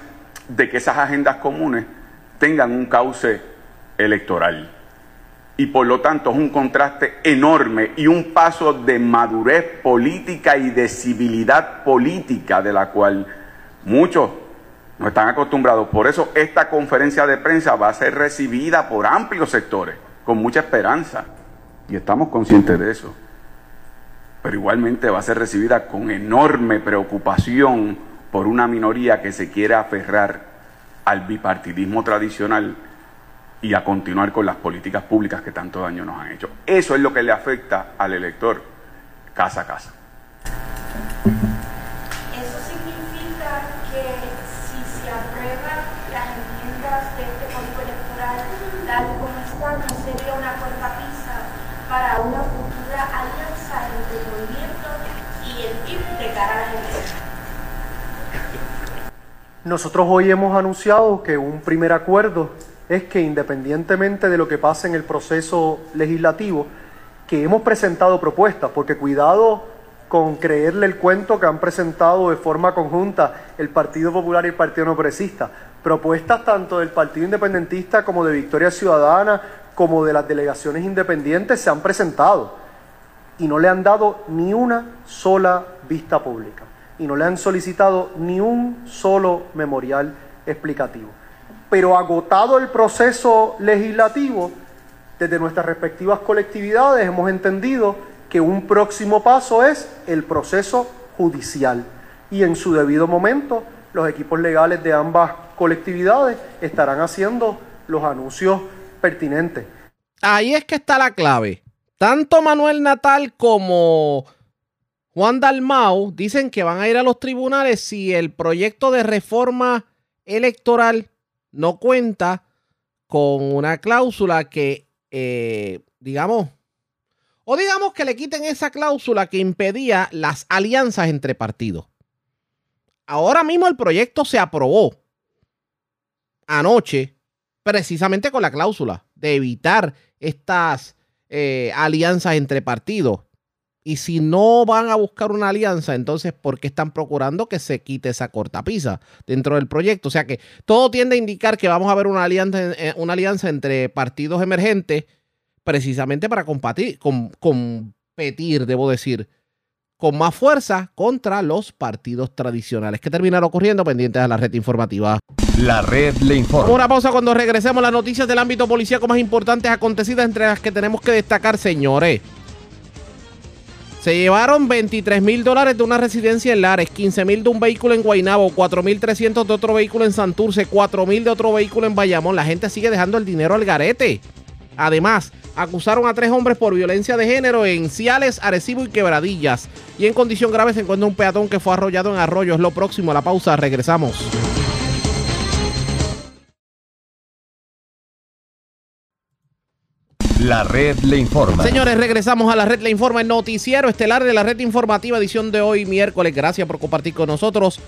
de que esas agendas comunes tengan un cauce electoral. Y por lo tanto es un contraste enorme y un paso de madurez política y de civilidad política de la cual muchos no están acostumbrados. Por eso esta conferencia de prensa va a ser recibida por amplios sectores, con mucha esperanza. Y estamos conscientes de eso. Pero igualmente va a ser recibida con enorme preocupación por una minoría que se quiere aferrar al bipartidismo tradicional y a continuar con las políticas públicas que tanto daño nos han hecho. Eso es lo que le afecta al elector casa a casa. Eso significa que si se aprueban las enmiendas de este código electoral tal como está, no sería una cortapisa para una futura alianza entre el movimiento y el PIB de cara a las elecciones. Nosotros hoy hemos anunciado que un primer acuerdo es que independientemente de lo que pase en el proceso legislativo, que hemos presentado propuestas, porque cuidado con creerle el cuento que han presentado de forma conjunta el Partido Popular y el Partido No Progresista. Propuestas tanto del Partido Independentista como de Victoria Ciudadana, como de las delegaciones independientes se han presentado y no le han dado ni una sola vista pública y no le han solicitado ni un solo memorial explicativo pero agotado el proceso legislativo, desde nuestras respectivas colectividades hemos entendido que un próximo paso es el proceso judicial. Y en su debido momento, los equipos legales de ambas colectividades estarán haciendo los anuncios pertinentes. Ahí es que está la clave. Tanto Manuel Natal como Juan Dalmau dicen que van a ir a los tribunales si el proyecto de reforma electoral no cuenta con una cláusula que, eh, digamos, o digamos que le quiten esa cláusula que impedía las alianzas entre partidos. Ahora mismo el proyecto se aprobó anoche precisamente con la cláusula de evitar estas eh, alianzas entre partidos. Y si no van a buscar una alianza, entonces, ¿por qué están procurando que se quite esa cortapisa dentro del proyecto? O sea que todo tiende a indicar que vamos a ver una alianza, eh, una alianza entre partidos emergentes precisamente para competir, competir, debo decir, con más fuerza contra los partidos tradicionales. que terminará ocurriendo? Pendientes a la red informativa. La red le informa. Una pausa cuando regresemos las noticias del ámbito policíaco más importantes acontecidas entre las que tenemos que destacar, señores. Se llevaron 23 mil dólares de una residencia en Lares, 15 mil de un vehículo en Guaynabo, 4 mil 300 de otro vehículo en Santurce, 4 mil de otro vehículo en Bayamón. La gente sigue dejando el dinero al garete. Además, acusaron a tres hombres por violencia de género en Ciales, Arecibo y Quebradillas. Y en condición grave se encuentra un peatón que fue arrollado en arroyos. Lo próximo a la pausa, regresamos. La red le informa. Señores, regresamos a la red le informa, el noticiero estelar de la red informativa, edición de hoy, miércoles. Gracias por compartir con nosotros.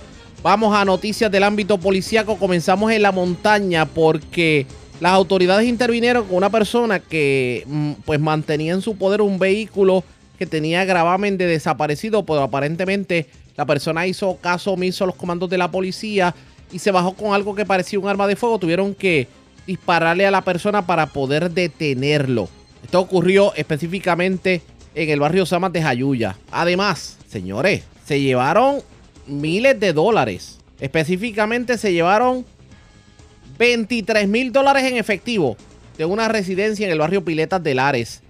Vamos a noticias del ámbito policíaco. Comenzamos en la montaña porque las autoridades intervinieron con una persona que mm, pues mantenía en su poder un vehículo que tenía gravamen de desaparecido, pero aparentemente la persona hizo caso omiso a los comandos de la policía y se bajó con algo que parecía un arma de fuego. Tuvieron que dispararle a la persona para poder detenerlo. Esto ocurrió específicamente en el barrio Samas de Jayuya. Además, señores, se llevaron miles de dólares. Específicamente se llevaron 23 mil dólares en efectivo de una residencia en el barrio Piletas de Lares.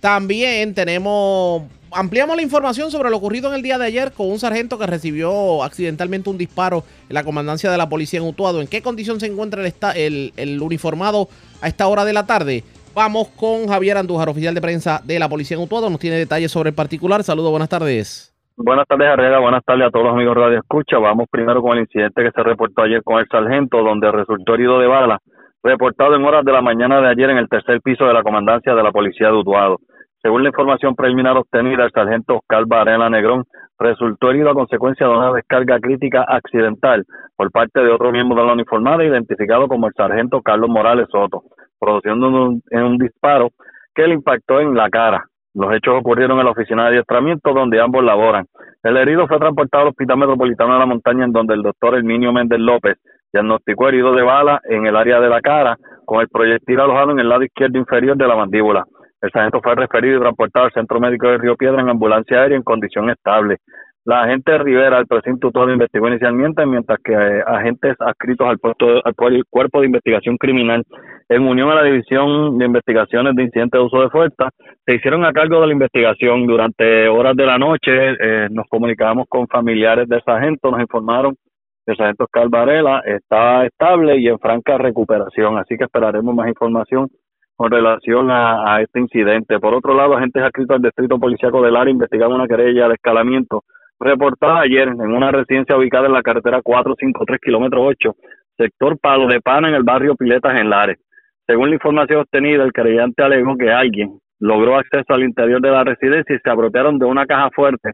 También tenemos ampliamos la información sobre lo ocurrido en el día de ayer con un sargento que recibió accidentalmente un disparo en la comandancia de la policía en Utuado. ¿En qué condición se encuentra el, el, uniformado a esta hora de la tarde? Vamos con Javier Andújar, oficial de prensa de la policía en Utuado. Nos tiene detalles sobre el particular. Saludos, buenas tardes. Buenas tardes, Arrega. Buenas tardes a todos los amigos de Radio Escucha. Vamos primero con el incidente que se reportó ayer con el sargento, donde resultó herido de bala, reportado en horas de la mañana de ayer en el tercer piso de la comandancia de la policía de Utuado. Según la información preliminar obtenida, el sargento Oscar Varela Negrón resultó herido a consecuencia de una descarga crítica accidental por parte de otro miembro de la uniformada identificado como el sargento Carlos Morales Soto, produciendo un, un disparo que le impactó en la cara. Los hechos ocurrieron en la oficina de adiestramiento donde ambos laboran. El herido fue transportado al Hospital Metropolitano de la Montaña en donde el doctor Herminio Méndez López diagnosticó herido de bala en el área de la cara con el proyectil alojado en el lado izquierdo inferior de la mandíbula. El sargento fue referido y transportado al Centro Médico de Río Piedra en ambulancia aérea en condición estable. La agente Rivera, el precinto todo investigó inicialmente, mientras que eh, agentes adscritos al, puesto, al Cuerpo de Investigación Criminal, en unión a la División de Investigaciones de Incidentes de Uso de Fuerza, se hicieron a cargo de la investigación. Durante horas de la noche eh, nos comunicamos con familiares de sargento, nos informaron que el sargento Oscar Varela está estable y en franca recuperación, así que esperaremos más información con relación a, este incidente. Por otro lado, agentes adscritos al Distrito Policiaco del área investigaron una querella de escalamiento reportada ayer en una residencia ubicada en la carretera 453 kilómetro 8, sector Palo de Pana en el barrio Piletas en Lares. Según la información obtenida, el creyente alegó que alguien logró acceso al interior de la residencia y se apropiaron de una caja fuerte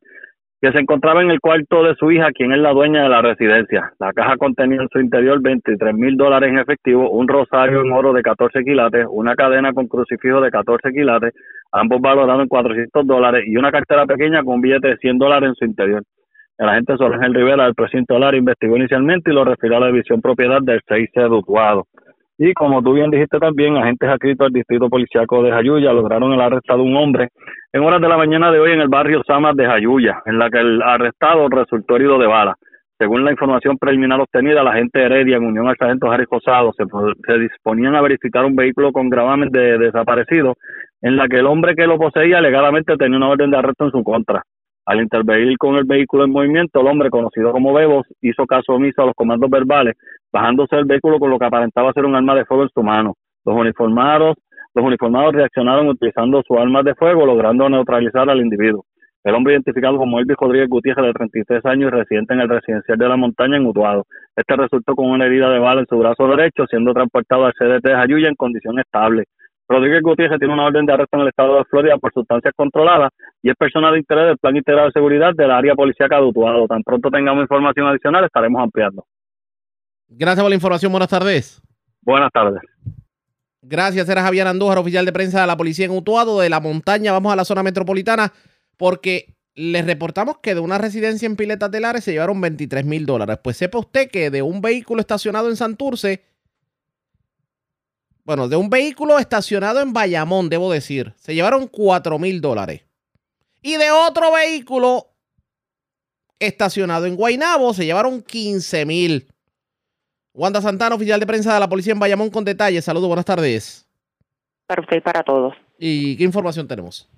se encontraba en el cuarto de su hija, quien es la dueña de la residencia. La caja contenía en su interior 23 mil dólares en efectivo, un rosario en oro de 14 quilates, una cadena con crucifijo de 14 quilates, ambos valorados en 400 dólares, y una cartera pequeña con un billete de 100 dólares en su interior. El agente Sorangel Rivera del precinto Dólar investigó inicialmente y lo refirió a la división propiedad del 6 c Y como tú bien dijiste también, agentes adscritos al distrito policiaco de Jayuya lograron el arresto de un hombre en horas de la mañana de hoy en el barrio Samas de Jayuya, en la que el arrestado resultó herido de bala. Según la información preliminar obtenida, la agente Heredia, en unión al sargento Harry se, disponían a verificar un vehículo con gravamen de desaparecido, en la que el hombre que lo poseía legalmente tenía una orden de arresto en su contra. Al intervenir con el vehículo en movimiento, el hombre, conocido como Bebos, hizo caso omiso a los comandos verbales, bajándose el vehículo con lo que aparentaba ser un arma de fuego en su mano. Los uniformados los uniformados reaccionaron utilizando su armas de fuego, logrando neutralizar al individuo. El hombre identificado como Elvis Rodríguez Gutiérrez, de 33 años y residente en el residencial de la montaña en Utuado. Este resultó con una herida de bala en su brazo derecho, siendo transportado al CDT de Jayuya en condición estable. Rodríguez Gutiérrez tiene una orden de arresto en el estado de Florida por sustancias controladas y es persona de interés del Plan Integral de Seguridad del área policíaca de Utuado. Tan pronto tengamos información adicional, estaremos ampliando. Gracias por la información. Buenas tardes. Buenas tardes. Gracias, era Javier Andújar, oficial de prensa de la policía en Utuado, de la montaña. Vamos a la zona metropolitana porque les reportamos que de una residencia en Piletas del Ares se llevaron 23 mil dólares. Pues sepa usted que de un vehículo estacionado en Santurce, bueno, de un vehículo estacionado en Bayamón, debo decir, se llevaron 4 mil dólares. Y de otro vehículo estacionado en Guaynabo. Se llevaron 15 mil. Wanda Santana, oficial de prensa de la policía en Bayamón, con detalles. Saludos, buenas tardes. Para usted y para todos. ¿Y qué información tenemos?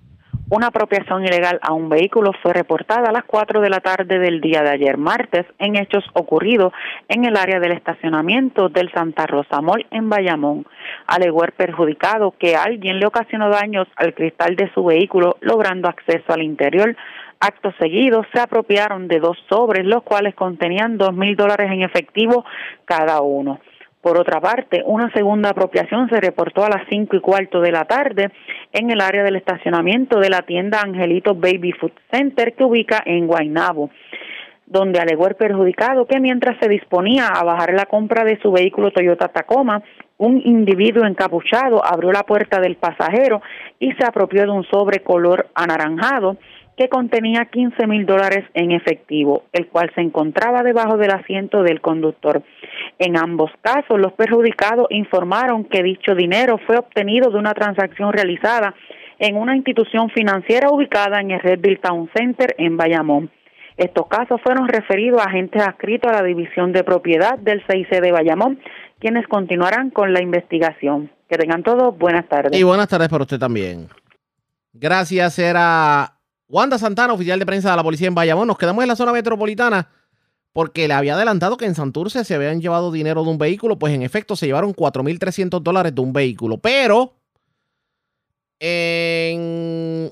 Una apropiación ilegal a un vehículo fue reportada a las 4 de la tarde del día de ayer martes en hechos ocurridos en el área del estacionamiento del Santa Rosa Mall en Bayamón. Alegó el perjudicado que alguien le ocasionó daños al cristal de su vehículo logrando acceso al interior. Acto seguido se apropiaron de dos sobres los cuales contenían dos mil dólares en efectivo cada uno. Por otra parte, una segunda apropiación se reportó a las cinco y cuarto de la tarde en el área del estacionamiento de la tienda Angelito Baby Food Center que ubica en Guaynabo, donde alegó el perjudicado que mientras se disponía a bajar la compra de su vehículo Toyota Tacoma, un individuo encapuchado abrió la puerta del pasajero y se apropió de un sobre color anaranjado que contenía 15 mil dólares en efectivo, el cual se encontraba debajo del asiento del conductor. En ambos casos, los perjudicados informaron que dicho dinero fue obtenido de una transacción realizada en una institución financiera ubicada en el Redville Town Center en Bayamón. Estos casos fueron referidos a agentes adscritos a la División de Propiedad del CIC de Bayamón, quienes continuarán con la investigación. Que tengan todos buenas tardes. Y buenas tardes para usted también. Gracias, era Wanda Santana, oficial de prensa de la policía en Bayamón. Nos quedamos en la zona metropolitana porque le había adelantado que en Santurce se habían llevado dinero de un vehículo. Pues en efecto se llevaron 4.300 dólares de un vehículo. Pero en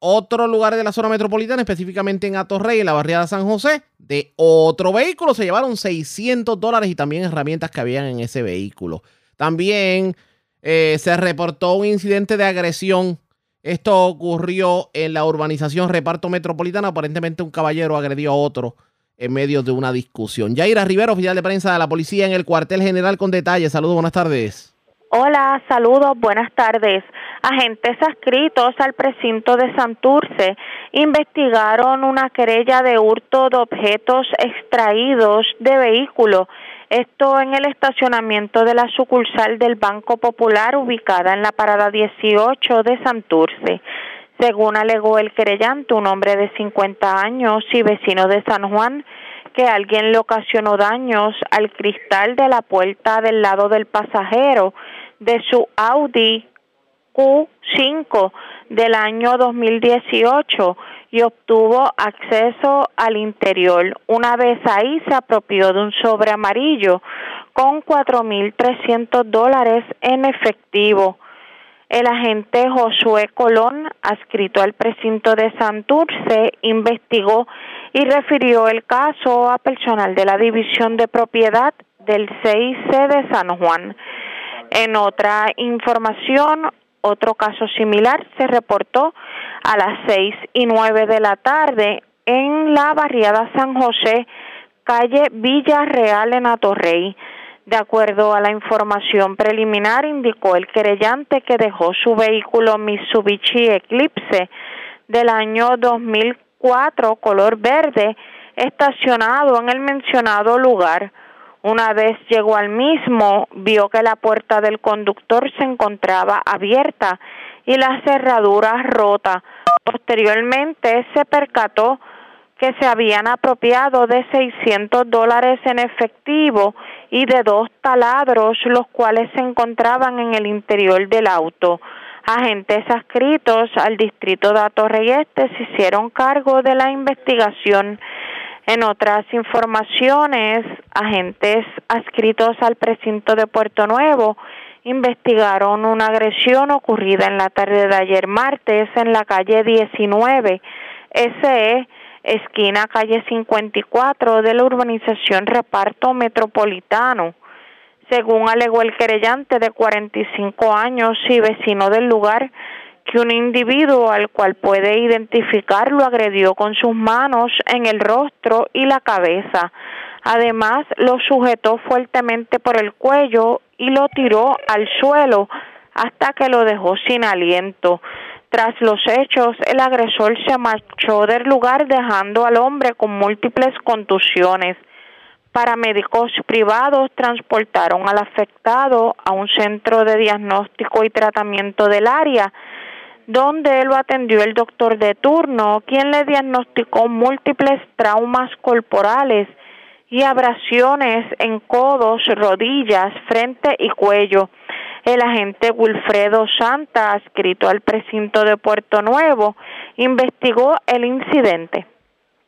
otros lugares de la zona metropolitana, específicamente en Atorrey, en la barriada San José, de otro vehículo se llevaron 600 dólares y también herramientas que habían en ese vehículo. También eh, se reportó un incidente de agresión esto ocurrió en la urbanización Reparto Metropolitana. Aparentemente un caballero agredió a otro en medio de una discusión. Yaira Rivera, oficial de prensa de la policía en el cuartel general con detalles. Saludos, buenas tardes. Hola, saludos, buenas tardes. Agentes adscritos al precinto de Santurce investigaron una querella de hurto de objetos extraídos de vehículos esto en el estacionamiento de la sucursal del Banco Popular ubicada en la parada 18 de Santurce. Según alegó el querellante, un hombre de 50 años y vecino de San Juan, que alguien le ocasionó daños al cristal de la puerta del lado del pasajero de su Audi Q5 del año 2018 y obtuvo acceso al interior. Una vez ahí se apropió de un sobre amarillo con 4.300 dólares en efectivo. El agente Josué Colón, adscrito al precinto de Santurce, investigó y refirió el caso a personal de la División de Propiedad del CIC de San Juan. En otra información, otro caso similar se reportó a las seis y nueve de la tarde en la barriada San José, calle Villarreal en Atorrey. De acuerdo a la información preliminar, indicó el querellante que dejó su vehículo Mitsubishi Eclipse del año 2004 color verde estacionado en el mencionado lugar. Una vez llegó al mismo, vio que la puerta del conductor se encontraba abierta y la cerradura rota. Posteriormente se percató que se habían apropiado de 600 dólares en efectivo y de dos taladros, los cuales se encontraban en el interior del auto. Agentes adscritos al distrito de Este se hicieron cargo de la investigación. En otras informaciones, agentes adscritos al precinto de Puerto Nuevo investigaron una agresión ocurrida en la tarde de ayer martes en la calle 19 SE, esquina calle 54 de la urbanización Reparto Metropolitano. Según alegó el querellante de 45 años y vecino del lugar, que un individuo al cual puede identificar lo agredió con sus manos en el rostro y la cabeza. Además, lo sujetó fuertemente por el cuello y lo tiró al suelo hasta que lo dejó sin aliento. Tras los hechos, el agresor se marchó del lugar dejando al hombre con múltiples contusiones. Paramédicos privados transportaron al afectado a un centro de diagnóstico y tratamiento del área donde lo atendió el doctor de turno, quien le diagnosticó múltiples traumas corporales y abrasiones en codos, rodillas, frente y cuello. El agente Wilfredo Santa, adscrito al precinto de Puerto Nuevo, investigó el incidente.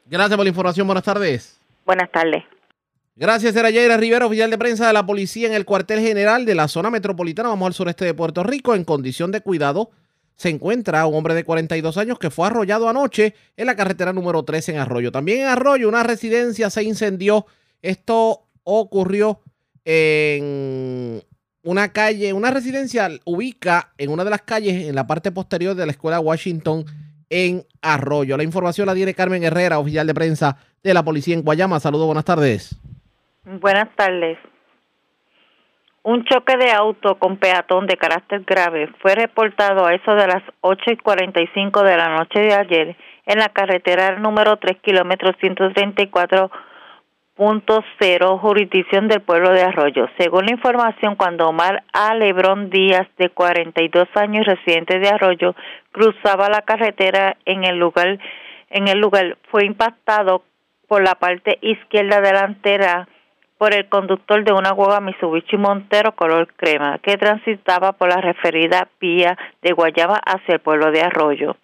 Gracias por la información. Buenas tardes. Buenas tardes. Gracias, era Yaira Rivera, oficial de prensa de la policía en el cuartel general de la zona metropolitana. Vamos al sureste de Puerto Rico. En condición de cuidado se encuentra un hombre de 42 años que fue arrollado anoche en la carretera número 3 en Arroyo. También en Arroyo una residencia se incendió. Esto ocurrió en una calle, una residencia ubica en una de las calles en la parte posterior de la escuela Washington en Arroyo. La información la tiene Carmen Herrera, oficial de prensa de la policía en Guayama. Saludos, buenas tardes. Buenas tardes. Un choque de auto con peatón de carácter grave fue reportado a eso de las 8 y 45 de la noche de ayer en la carretera número 3, kilómetros 134.0, jurisdicción del pueblo de Arroyo. Según la información, cuando Omar A. Lebrón Díaz, de 42 años, residente de Arroyo, cruzaba la carretera en el lugar, en el lugar fue impactado por la parte izquierda delantera por el conductor de una guagua Mitsubishi Montero color crema que transitaba por la referida vía de Guayaba hacia el pueblo de Arroyo.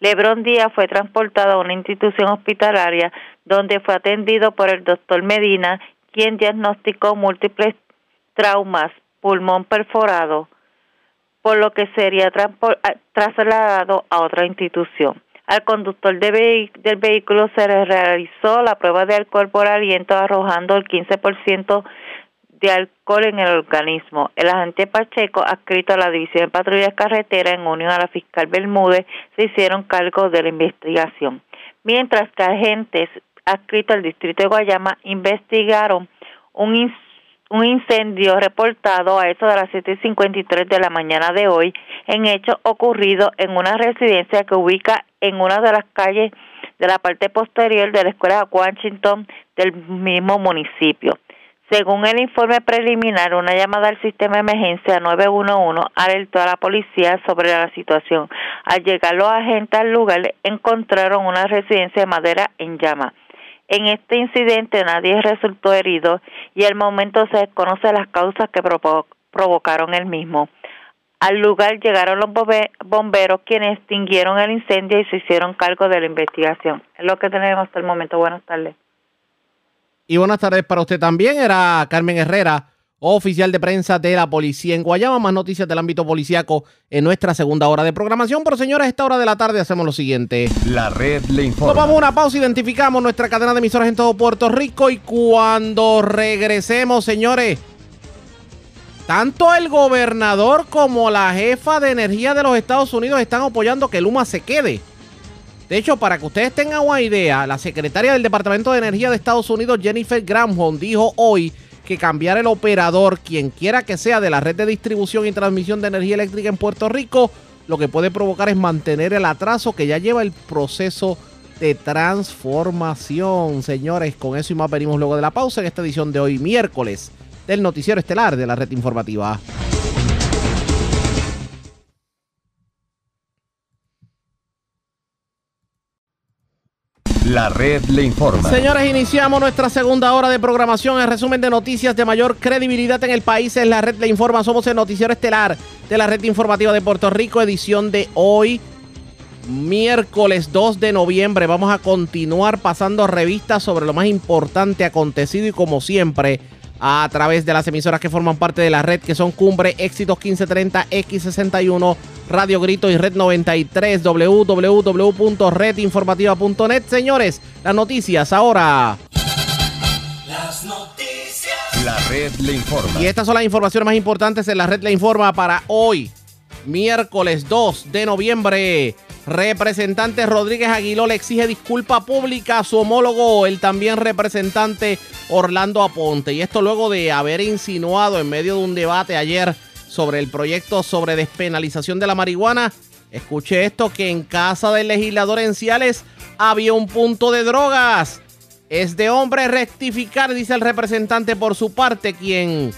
Lebrón Díaz fue transportado a una institución hospitalaria donde fue atendido por el doctor Medina, quien diagnosticó múltiples traumas, pulmón perforado, por lo que sería trasladado a otra institución. Al conductor del vehículo se le realizó la prueba de alcohol por aliento arrojando el 15% de alcohol en el organismo. El agente Pacheco, adscrito a la División de Patrullas Carretera en unión a la fiscal Bermúdez, se hicieron cargo de la investigación. Mientras que agentes adscritos al distrito de Guayama investigaron un, un incendio reportado a eso de las 7.53 de la mañana de hoy en hecho ocurrido en una residencia que ubica en una de las calles de la parte posterior de la escuela Washington del mismo municipio. Según el informe preliminar, una llamada al sistema de emergencia 911 alertó a la policía sobre la situación. Al llegar los agentes al lugar, encontraron una residencia de madera en llama. En este incidente nadie resultó herido y al momento se desconoce las causas que provocaron el mismo. Al lugar llegaron los bomberos quienes extinguieron el incendio y se hicieron cargo de la investigación. Es lo que tenemos hasta el momento. Buenas tardes. Y buenas tardes para usted también. Era Carmen Herrera, oficial de prensa de la policía en Guayama. Más noticias del ámbito policíaco en nuestra segunda hora de programación. Pero señores, a esta hora de la tarde hacemos lo siguiente. La red le informa. Tomamos una pausa, identificamos nuestra cadena de emisoras en todo Puerto Rico y cuando regresemos, señores tanto el gobernador como la jefa de energía de los Estados Unidos están apoyando que Luma se quede. De hecho, para que ustedes tengan una idea, la secretaria del Departamento de Energía de Estados Unidos, Jennifer Granholm, dijo hoy que cambiar el operador, quien quiera que sea, de la red de distribución y transmisión de energía eléctrica en Puerto Rico, lo que puede provocar es mantener el atraso que ya lleva el proceso de transformación. Señores, con eso y más venimos luego de la pausa en esta edición de hoy, miércoles del noticiero estelar de la red informativa. La red le informa. Señores, iniciamos nuestra segunda hora de programación. El resumen de noticias de mayor credibilidad en el país es la red le informa. Somos el noticiero estelar de la red informativa de Puerto Rico, edición de hoy, miércoles 2 de noviembre. Vamos a continuar pasando revistas sobre lo más importante acontecido y como siempre a través de las emisoras que forman parte de la red, que son Cumbre, Éxitos 1530, X61, Radio Grito y Red 93, www.redinformativa.net. Señores, las noticias ahora. Las noticias. La red le informa. Y estas son las informaciones más importantes en la red le informa para hoy, miércoles 2 de noviembre. Representante Rodríguez Aguiló le exige disculpa pública a su homólogo, el también representante Orlando Aponte. Y esto luego de haber insinuado en medio de un debate ayer sobre el proyecto sobre despenalización de la marihuana. Escuche esto, que en casa del legislador en Ciales había un punto de drogas. Es de hombre rectificar, dice el representante por su parte, quien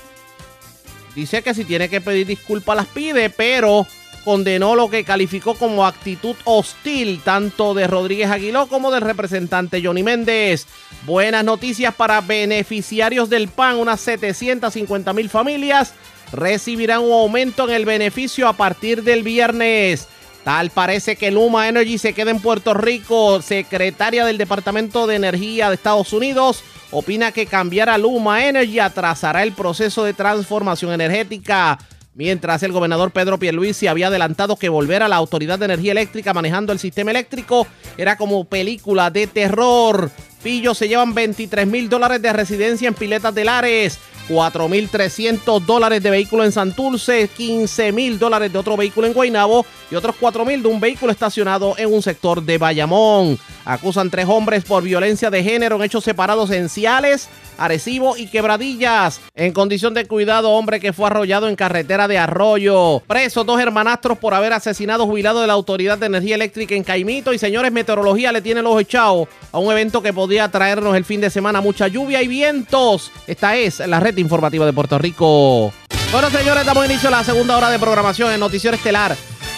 dice que si tiene que pedir disculpas las pide, pero condenó lo que calificó como actitud hostil tanto de Rodríguez Aguiló como del representante Johnny Méndez. Buenas noticias para beneficiarios del PAN, unas 750 mil familias recibirán un aumento en el beneficio a partir del viernes. Tal parece que Luma Energy se queda en Puerto Rico. Secretaria del Departamento de Energía de Estados Unidos opina que cambiar a Luma Energy atrasará el proceso de transformación energética. Mientras el gobernador Pedro Pierluisi había adelantado que volver a la Autoridad de Energía Eléctrica manejando el sistema eléctrico era como película de terror. Pillos se llevan 23 mil dólares de residencia en Piletas de Lares. 4.300 dólares de vehículo en Santurce, 15.000 dólares de otro vehículo en Guaynabo y otros 4.000 de un vehículo estacionado en un sector de Bayamón. Acusan tres hombres por violencia de género en hechos separados en Ciales, Arecibo y Quebradillas. En condición de cuidado, hombre que fue arrollado en carretera de Arroyo. Presos dos hermanastros por haber asesinado jubilado de la Autoridad de Energía Eléctrica en Caimito. Y señores, meteorología le tiene los echados a un evento que podía traernos el fin de semana mucha lluvia y vientos. Esta es la red informativa de Puerto Rico. Bueno, señores, damos inicio a la segunda hora de programación en Noticiero Estelar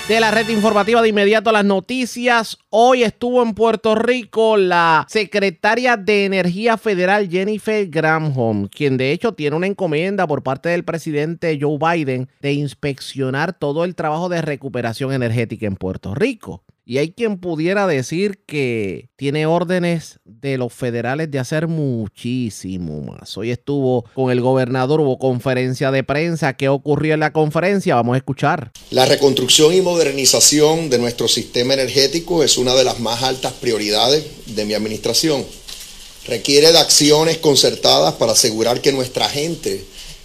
de la red informativa de inmediato las noticias. Hoy estuvo en Puerto Rico la secretaria de Energía Federal Jennifer Granholm, quien de hecho tiene una encomienda por parte del presidente Joe Biden de inspeccionar todo el trabajo de recuperación energética en Puerto Rico. Y hay quien pudiera decir que tiene órdenes de los federales de hacer muchísimo más. Hoy estuvo con el gobernador, hubo conferencia de prensa. ¿Qué ocurrió en la conferencia? Vamos a escuchar. La reconstrucción y modernización de nuestro sistema energético es una de las más altas prioridades de mi administración. Requiere de acciones concertadas para asegurar que nuestra gente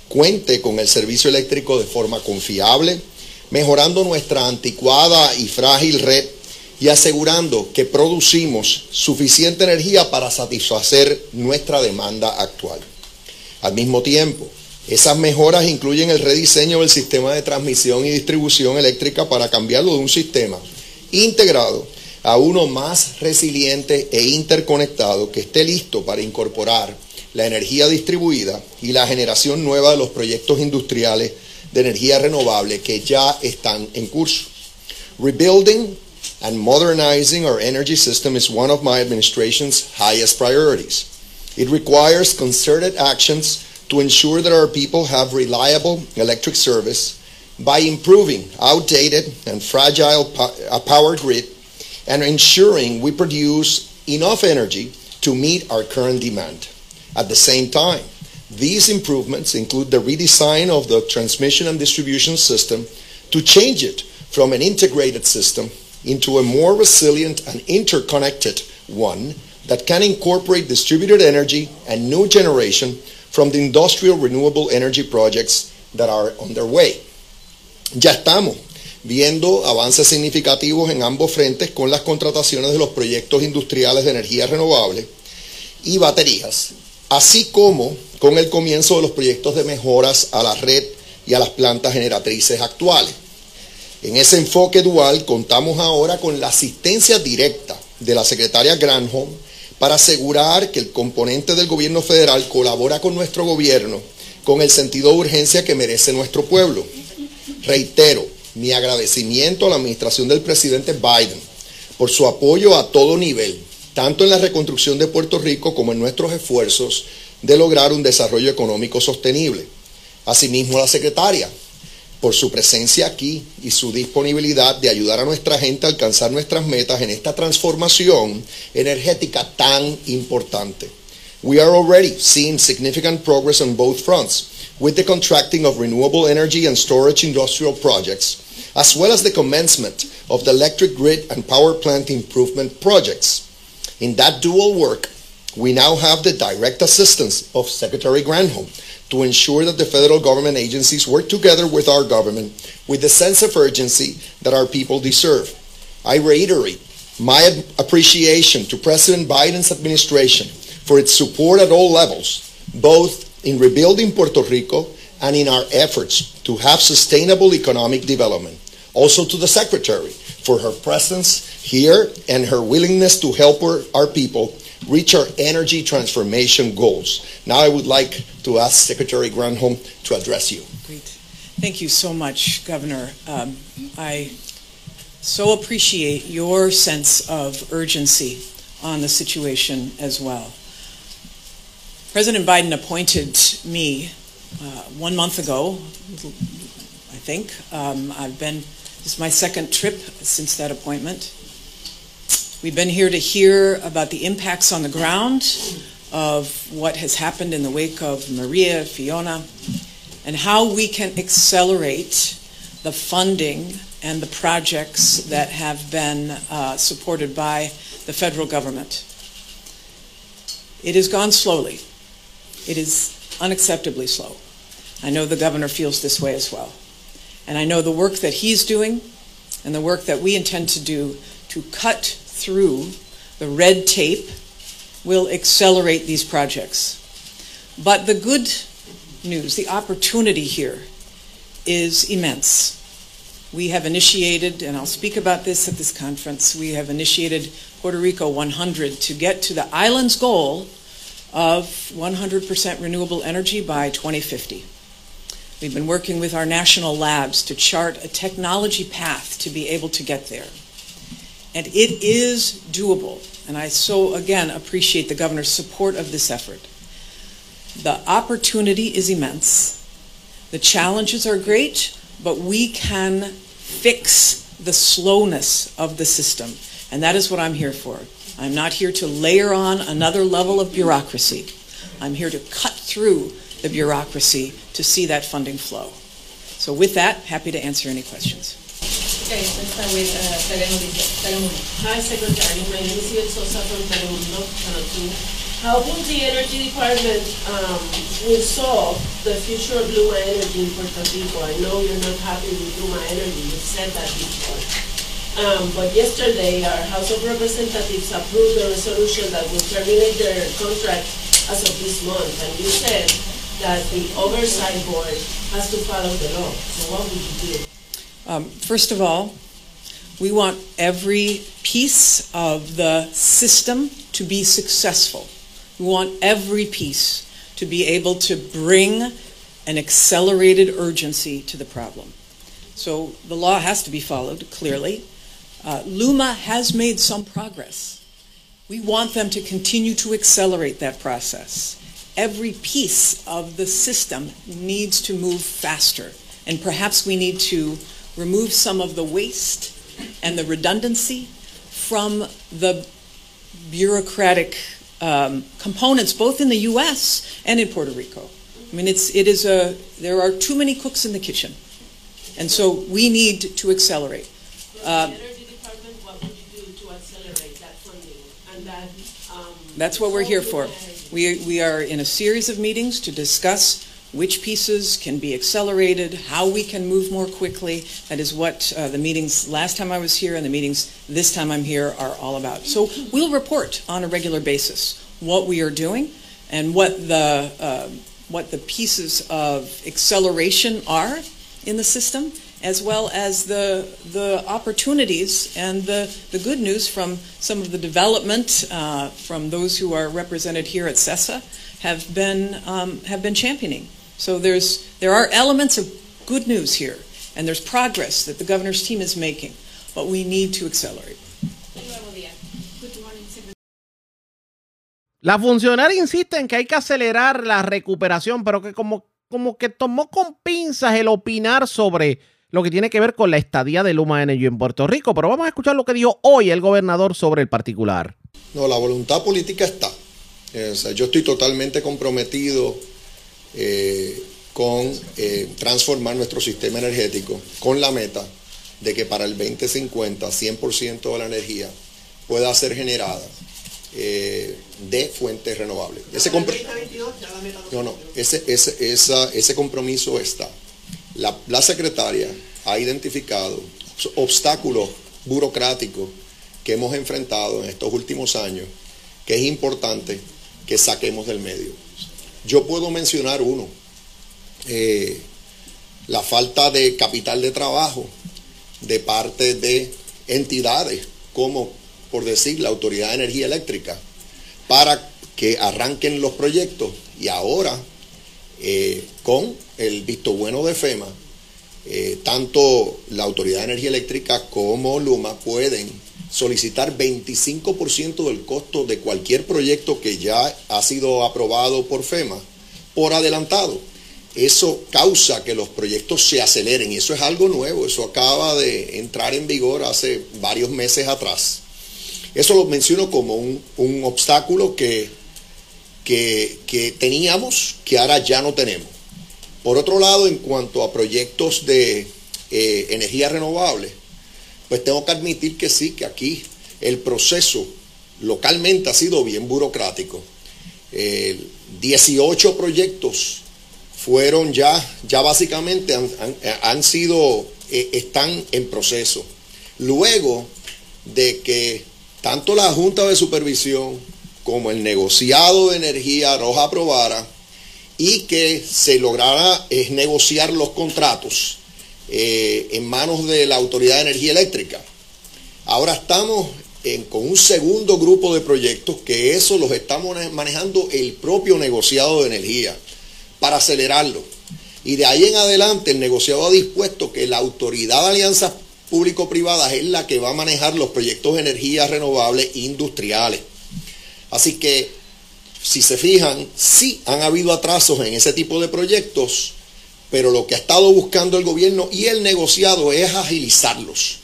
cuente con el servicio eléctrico de forma confiable, mejorando nuestra anticuada y frágil red y asegurando que producimos suficiente energía para satisfacer nuestra demanda actual. Al mismo tiempo, esas mejoras incluyen el rediseño del sistema de transmisión y distribución eléctrica para cambiarlo de un sistema integrado a uno más resiliente e interconectado que esté listo para incorporar la energía distribuida y la generación nueva de los proyectos industriales de energía renovable que ya están en curso. Rebuilding and modernizing our energy system is one of my administration's highest priorities. It requires concerted actions to ensure that our people have reliable electric service by improving outdated and fragile uh, power grid and ensuring we produce enough energy to meet our current demand. At the same time, these improvements include the redesign of the transmission and distribution system to change it from an integrated system into a more resilient and interconnected one that can incorporate distributed energy and new generation from the industrial renewable energy projects that are underway. Ya estamos viendo avances significativos en ambos frentes con las contrataciones de los proyectos industriales de energía renovable y baterías, así como con el comienzo de los proyectos de mejoras a la red y a las plantas generatrices actuales. En ese enfoque dual contamos ahora con la asistencia directa de la secretaria Granholm para asegurar que el componente del gobierno federal colabora con nuestro gobierno con el sentido de urgencia que merece nuestro pueblo. Reitero mi agradecimiento a la administración del presidente Biden por su apoyo a todo nivel, tanto en la reconstrucción de Puerto Rico como en nuestros esfuerzos de lograr un desarrollo económico sostenible. Asimismo, la secretaria por su presencia aquí y su disponibilidad de ayudar a nuestra gente a alcanzar nuestras metas en esta transformación energética tan importante. We are already seeing significant progress on both fronts, with the contracting of renewable energy and storage industrial projects, as well as the commencement of the electric grid and power plant improvement projects. In that dual work, we now have the direct assistance of Secretary Granholm, to ensure that the federal government agencies work together with our government with the sense of urgency that our people deserve. I reiterate my appreciation to President Biden's administration for its support at all levels, both in rebuilding Puerto Rico and in our efforts to have sustainable economic development. Also to the Secretary for her presence here and her willingness to help our, people reach our energy transformation goals. Now I would like to ask Secretary Granholm to address you. Great. Thank you so much, Governor. Um, I so appreciate your sense of urgency on the situation as well. President Biden appointed me uh, one month ago, I think. Um, I've been, this is my second trip since that appointment. We've been here to hear about the impacts on the ground of what has happened in the wake of Maria, Fiona, and how we can accelerate the funding and the projects that have been uh, supported by the federal government. It has gone slowly. It is unacceptably slow. I know the governor feels this way as well. And I know the work that he's doing and the work that we intend to do to cut through the red tape will accelerate these projects. But the good news, the opportunity here is immense. We have initiated, and I'll speak about this at this conference, we have initiated Puerto Rico 100 to get to the island's goal of 100% renewable energy by 2050. We've been working with our national labs to chart a technology path to be able to get there. And it is doable. And I so, again, appreciate the governor's support of this effort. The opportunity is immense. The challenges are great, but we can fix the slowness of the system. And that is what I'm here for. I'm not here to layer on another level of bureaucracy. I'm here to cut through the bureaucracy to see that funding flow. So with that, happy to answer any questions. Uh, Telemundo. Hi, Secretary. My name is Yvette Sosa from Telemundo, Channel 2. How will the Energy Department um, will solve the future of Luma Energy in Puerto Rico? I know you're not happy with Luma Energy. You've said that before. Um, but yesterday, our House of Representatives approved a resolution that will terminate their contract as of this month. And you said that the oversight board has to follow the law. So what would you do? Um, first of all, we want every piece of the system to be successful. We want every piece to be able to bring an accelerated urgency to the problem. So the law has to be followed clearly. Uh, Luma has made some progress. We want them to continue to accelerate that process. Every piece of the system needs to move faster, and perhaps we need to remove some of the waste and the redundancy from the bureaucratic um, components, both in the U.S. and in Puerto Rico. I mean, it's, it is a, there are too many cooks in the kitchen. And so we need to accelerate. Uh, that's what we're here for. We, we are in a series of meetings to discuss which pieces can be accelerated, how we can move more quickly. That is what uh, the meetings last time I was here and the meetings this time I'm here are all about. So we'll report on a regular basis what we are doing and what the, uh, what the pieces of acceleration are in the system, as well as the, the opportunities and the, the good news from some of the development uh, from those who are represented here at CESA have been, um, have been championing. So there's, there are elements of good news here, and there's progress that the governor's team is making, but we need to accelerate. La funcionaria insiste en que hay que acelerar la recuperación, pero que como, como que tomó con pinzas el opinar sobre lo que tiene que ver con la estadía de Luma Energy en Puerto Rico. Pero vamos a escuchar lo que dijo hoy el gobernador sobre el particular. No, la voluntad política está. Sea, yo estoy totalmente comprometido eh, con eh, transformar nuestro sistema energético con la meta de que para el 2050 100% de la energía pueda ser generada eh, de fuentes renovables. Ese, no, no, ese, ese, esa, ese compromiso está. La, la secretaria ha identificado obstáculos burocráticos que hemos enfrentado en estos últimos años que es importante que saquemos del medio. Yo puedo mencionar uno, eh, la falta de capital de trabajo de parte de entidades como, por decir, la Autoridad de Energía Eléctrica, para que arranquen los proyectos y ahora, eh, con el visto bueno de FEMA, eh, tanto la Autoridad de Energía Eléctrica como Luma pueden solicitar 25% del costo de cualquier proyecto que ya ha sido aprobado por FEMA por adelantado. Eso causa que los proyectos se aceleren y eso es algo nuevo, eso acaba de entrar en vigor hace varios meses atrás. Eso lo menciono como un, obstáculo que, que teníamos, que ahora ya no tenemos. Por otro lado, en cuanto a proyectos de eh, energía renovable, pues tengo que admitir que sí, que aquí el proceso localmente ha sido bien burocrático. 18 proyectos fueron ya, ya básicamente han, sido, eh, están en proceso. Luego de que tanto la Junta de Supervisión como el negociado de energía los aprobara, y que se lograra negociar los contratos eh, en manos de la Autoridad de Energía Eléctrica. Ahora estamos con un segundo grupo de proyectos que eso los estamos manejando el propio negociado de energía para acelerarlo. Y de ahí en adelante el negociado ha dispuesto que la Autoridad de Alianzas Público-Privadas es la que va a manejar los proyectos de energía renovable industriales. Así que si se fijan, sí han habido atrasos en ese tipo de proyectos, pero lo que ha estado buscando el gobierno y el negociado es agilizarlos.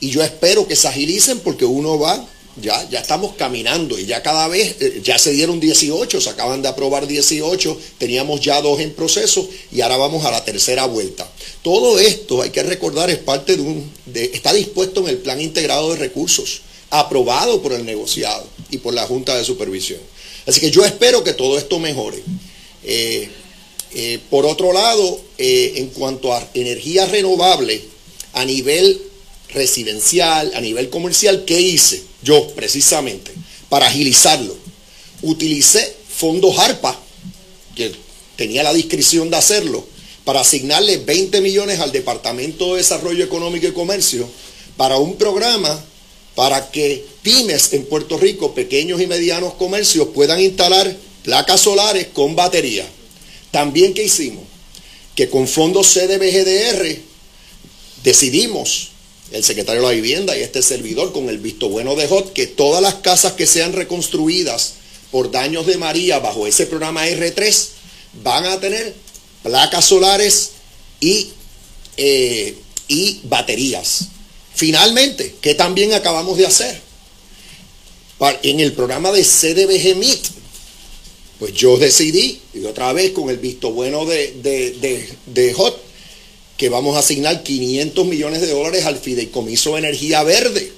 Y yo espero que se agilicen porque uno va, ya, ya estamos caminando y ya cada vez, eh, ya se dieron 18, se acaban de aprobar 18, teníamos ya dos en proceso y ahora vamos a la tercera vuelta. Todo esto, hay que recordar, es parte de un, está dispuesto en el plan integrado de recursos, aprobado por el negociado y por la Junta de Supervisión. Así que yo espero que todo esto mejore. Eh, eh, por otro lado, eh, en cuanto a energía renovable, a nivel residencial, a nivel comercial, ¿qué hice? Yo, precisamente, para agilizarlo, utilicé fondos ARPA, que tenía la discreción de hacerlo, para asignarle 20 millones al Departamento de Desarrollo Económico y Comercio para un programa para que pymes en Puerto Rico, pequeños y medianos comercios, puedan instalar placas solares con batería. También que hicimos que con fondos CDBGDR decidimos, el secretario de la Vivienda y este servidor, con el visto bueno de HOT, que todas las casas que sean reconstruidas por daños de María bajo ese programa R3 van a tener placas solares y, eh, y baterías. Finalmente, ¿qué también acabamos de hacer? En el programa de CDBG MIT, pues yo decidí, y otra vez con el visto bueno de, de, de, HOT, que vamos a asignar 500 millones de dólares al Fideicomiso de Energía Verde.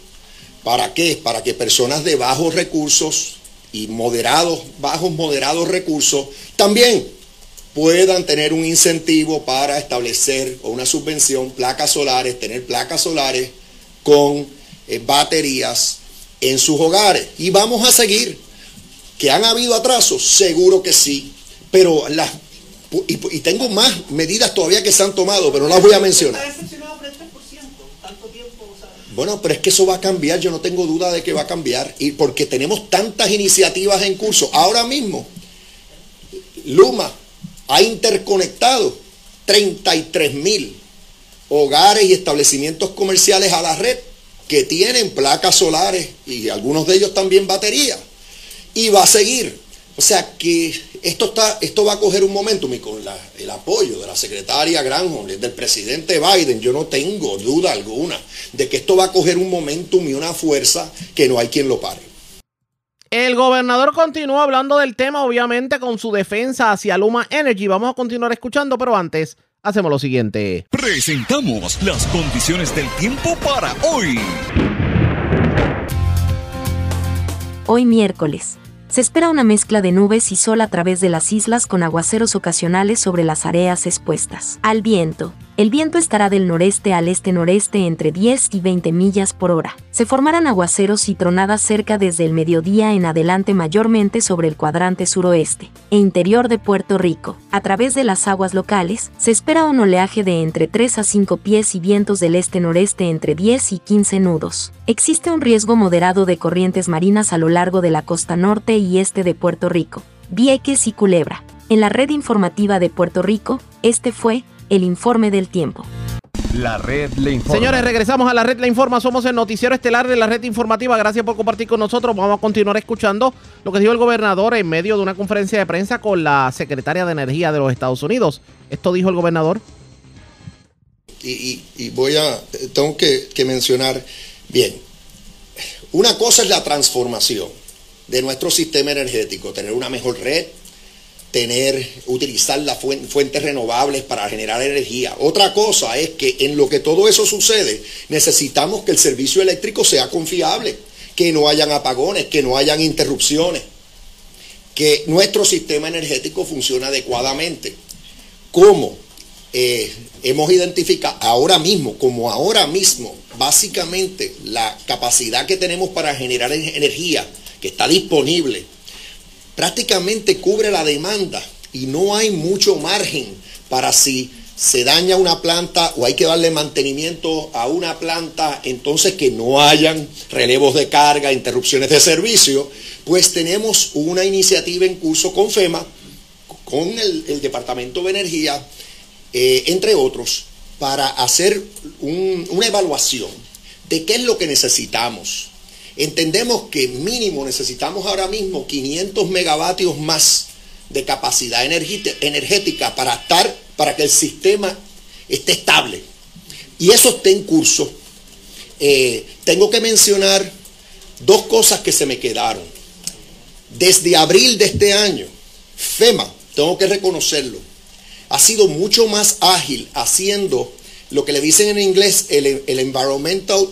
¿Para qué? Para que personas de bajos recursos y moderados, bajos, moderados recursos, también puedan tener un incentivo para establecer o una subvención, placas solares, tener placas solares con eh, baterías en sus hogares. Y vamos a seguir. ¿Que han habido atrasos? Seguro que sí. Pero las, y, tengo más medidas todavía que se han tomado, pero no las voy a mencionar. Bueno, pero es que eso va a cambiar, yo no tengo duda de que va a cambiar. Y porque tenemos tantas iniciativas en curso. Ahora mismo, Luma ha interconectado 33 mil hogares y establecimientos comerciales a la red que tienen placas solares y algunos de ellos también baterías. Y va a seguir. O sea que esto, está, esto va a coger un momento y con el apoyo de la secretaria Granholm, del presidente Biden, yo no tengo duda alguna de que esto va a coger un momentum y una fuerza que no hay quien lo pare. El gobernador continúa hablando del tema, obviamente, con su defensa hacia Luma Energy. Vamos a continuar escuchando, pero antes hacemos lo siguiente. Presentamos las condiciones del tiempo para hoy. Hoy miércoles. Se espera una mezcla de nubes y sol a través de las islas con aguaceros ocasionales sobre las áreas expuestas. Al viento. El viento estará del noreste al este-noreste entre 10 y 20 millas por hora. Se formarán aguaceros y tronadas cerca desde el mediodía en adelante mayormente sobre el cuadrante suroeste e interior de Puerto Rico. A través de las aguas locales, se espera un oleaje de entre 3 a 5 pies y vientos del este-noreste entre 10 y 15 nudos. Existe un riesgo moderado de corrientes marinas a lo largo de la costa norte y este de Puerto Rico, Vieques y Culebra. En la red informativa de Puerto Rico, este fue el informe del tiempo. La red le informa. Señores, regresamos a la red le informa. Somos el noticiero estelar de la red informativa. Gracias por compartir con nosotros. Vamos a continuar escuchando lo que dijo el gobernador en medio de una conferencia de prensa con la secretaria de Energía de los Estados Unidos. Esto dijo el gobernador. Y, voy a, tengo que, que mencionar, bien, una cosa es la transformación de nuestro sistema energético, tener una mejor red, tener, utilizar las fuentes renovables para generar energía. Otra cosa es que en lo que todo eso sucede, necesitamos que el servicio eléctrico sea confiable, que no hayan apagones, que no hayan interrupciones, que nuestro sistema energético funcione adecuadamente. ¿Cómo? Eh, hemos identificado ahora mismo, como ahora mismo, básicamente la capacidad que tenemos para generar energía que está disponible prácticamente cubre la demanda y no hay mucho margen para si se daña una planta o hay que darle mantenimiento a una planta, entonces que no hayan relevos de carga, interrupciones de servicio, pues tenemos una iniciativa en curso con FEMA, con el, Departamento de Energía, eh, entre otros, para hacer una evaluación de qué es lo que necesitamos Entendemos que mínimo necesitamos ahora mismo 500 megavatios más de capacidad energética para estar, para que el sistema esté estable. Y eso está en curso. Eh, tengo que mencionar dos cosas que se me quedaron. Desde abril de este año, FEMA, tengo que reconocerlo, ha sido mucho más ágil haciendo lo que le dicen en inglés el, el Environmental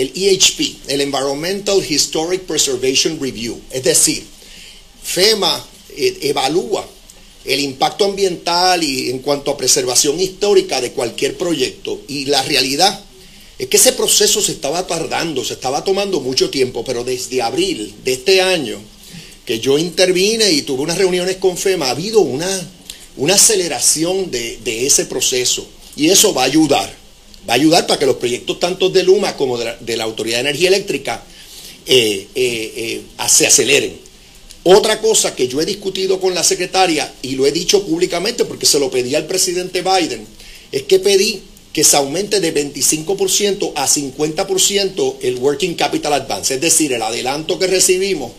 el EHP, el Environmental Historic Preservation Review. Es decir, FEMA eh, evalúa el impacto ambiental y en cuanto a preservación histórica de cualquier proyecto. Y la realidad es que ese proceso se estaba tardando, se estaba tomando mucho tiempo, pero desde abril de este año que yo intervine y tuve unas reuniones con FEMA, ha habido una, una aceleración de, de ese proceso y eso va a ayudar va a ayudar para que los proyectos tanto de Luma como de la, Autoridad de Energía Eléctrica eh, eh, eh, se aceleren. Otra cosa que yo he discutido con la secretaria y lo he dicho públicamente porque se lo pedí al presidente Biden, es que pedí que se aumente de 25% a 50% el Working Capital Advance, es decir, el adelanto que recibimos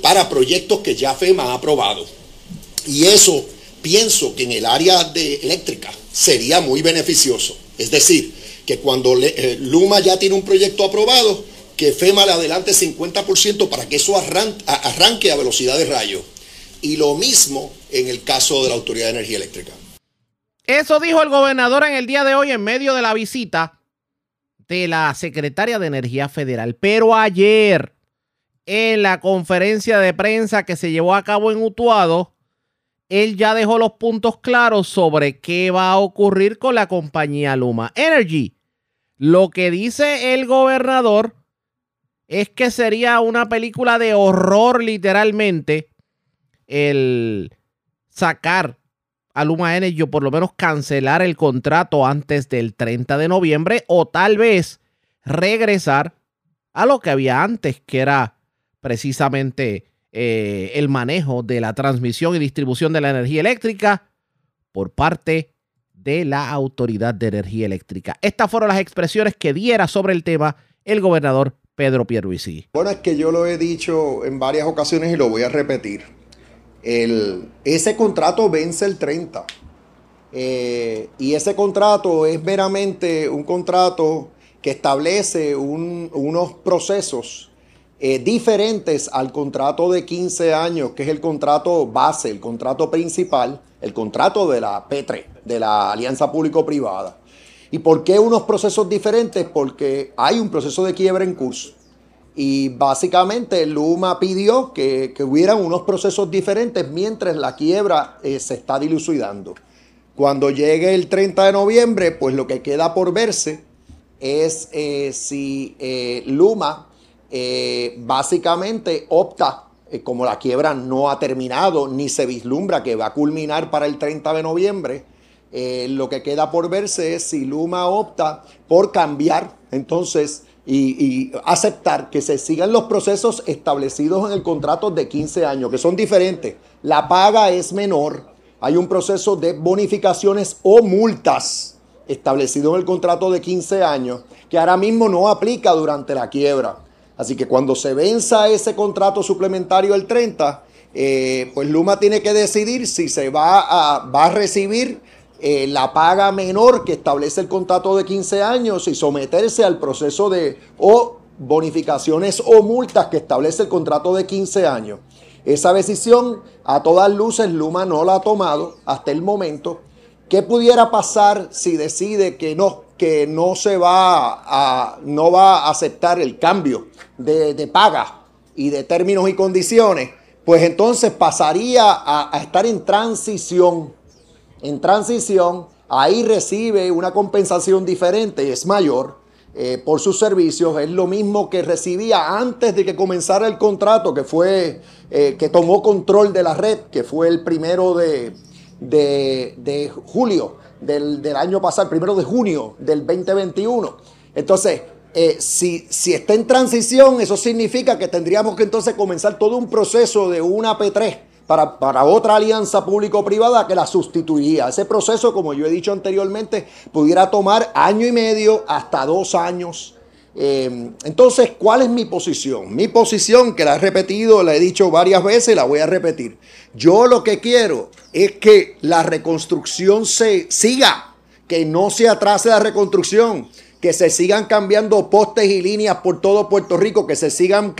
para proyectos que ya FEMA ha aprobado. Y eso pienso que en el área de eléctrica sería muy beneficioso. Es decir, que cuando eh, Luma ya tiene un proyecto aprobado, que FEMA le adelante 50% para que eso arranque, a velocidad de rayo. Y lo mismo en el caso de la Autoridad de Energía Eléctrica. Eso dijo el gobernador en el día de hoy en medio de la visita de la secretaria de Energía Federal. Pero ayer, en la conferencia de prensa que se llevó a cabo en Utuado, él ya dejó los puntos claros sobre qué va a ocurrir con la compañía Luma Energy. Lo que dice el gobernador es que sería una película de horror literalmente el sacar a Luma Energy o por lo menos cancelar el contrato antes del 30 de noviembre o tal vez regresar a lo que había antes, que era precisamente eh, el manejo de la transmisión y distribución de la energía eléctrica por parte de la Autoridad de Energía Eléctrica. Estas fueron las expresiones que diera sobre el tema el gobernador Pedro Pierluisi. Bueno, es que yo lo he dicho en varias ocasiones y lo voy a repetir. El, ese contrato vence el 30. Eh, y ese contrato es meramente un contrato que establece unos procesos eh, diferentes al contrato de 15 años, que es el contrato base, el contrato principal, el contrato de la P3, de la Alianza Público-Privada. ¿Y por qué unos procesos diferentes? Porque hay un proceso de quiebra en curso. Y básicamente Luma pidió que, que hubieran unos procesos diferentes mientras la quiebra eh, se está dilucidando. Cuando llegue el 30 de noviembre, pues lo que queda por verse es eh, si Luma eh, básicamente opta, eh, como la quiebra no ha terminado ni se vislumbra que va a culminar para el 30 de noviembre, eh, lo que queda por verse es si Luma opta por cambiar entonces y, aceptar que se sigan los procesos establecidos en el contrato de 15 años, que son diferentes. La paga es menor, hay un proceso de bonificaciones o multas establecido en el contrato de 15 años que ahora mismo no aplica durante la quiebra. Así que cuando se venza ese contrato suplementario el 30, eh, pues Luma tiene que decidir si se va a, va a recibir eh, la paga menor que establece el contrato de 15 años y someterse al proceso de o bonificaciones o multas que establece el contrato de 15 años. Esa decisión a todas luces Luma no la ha tomado hasta el momento. ¿Qué pudiera pasar si decide que no, que no se va a, no va a aceptar el cambio de, de paga y de términos y condiciones? Pues entonces pasaría a, estar en transición. En transición, ahí recibe una compensación diferente, es mayor, eh, por sus servicios es lo mismo que recibía antes de que comenzara el contrato, que fue, eh, que tomó control de la red, que fue el primero de, de, julio del, año pasado, el primero de junio del 2021. Entonces, eh, si, si está en transición, eso significa que tendríamos que entonces comenzar todo un proceso de una P3 para, otra alianza público-privada que la sustituiría. Ese proceso, como yo he dicho anteriormente, pudiera tomar año y medio hasta dos años. Eh, entonces, ¿cuál es mi posición? Mi posición, que la he repetido, la he dicho varias veces, la voy a repetir. Yo lo que quiero es que la reconstrucción se siga, que no se atrase la reconstrucción que se sigan cambiando postes y líneas por todo Puerto Rico, que se sigan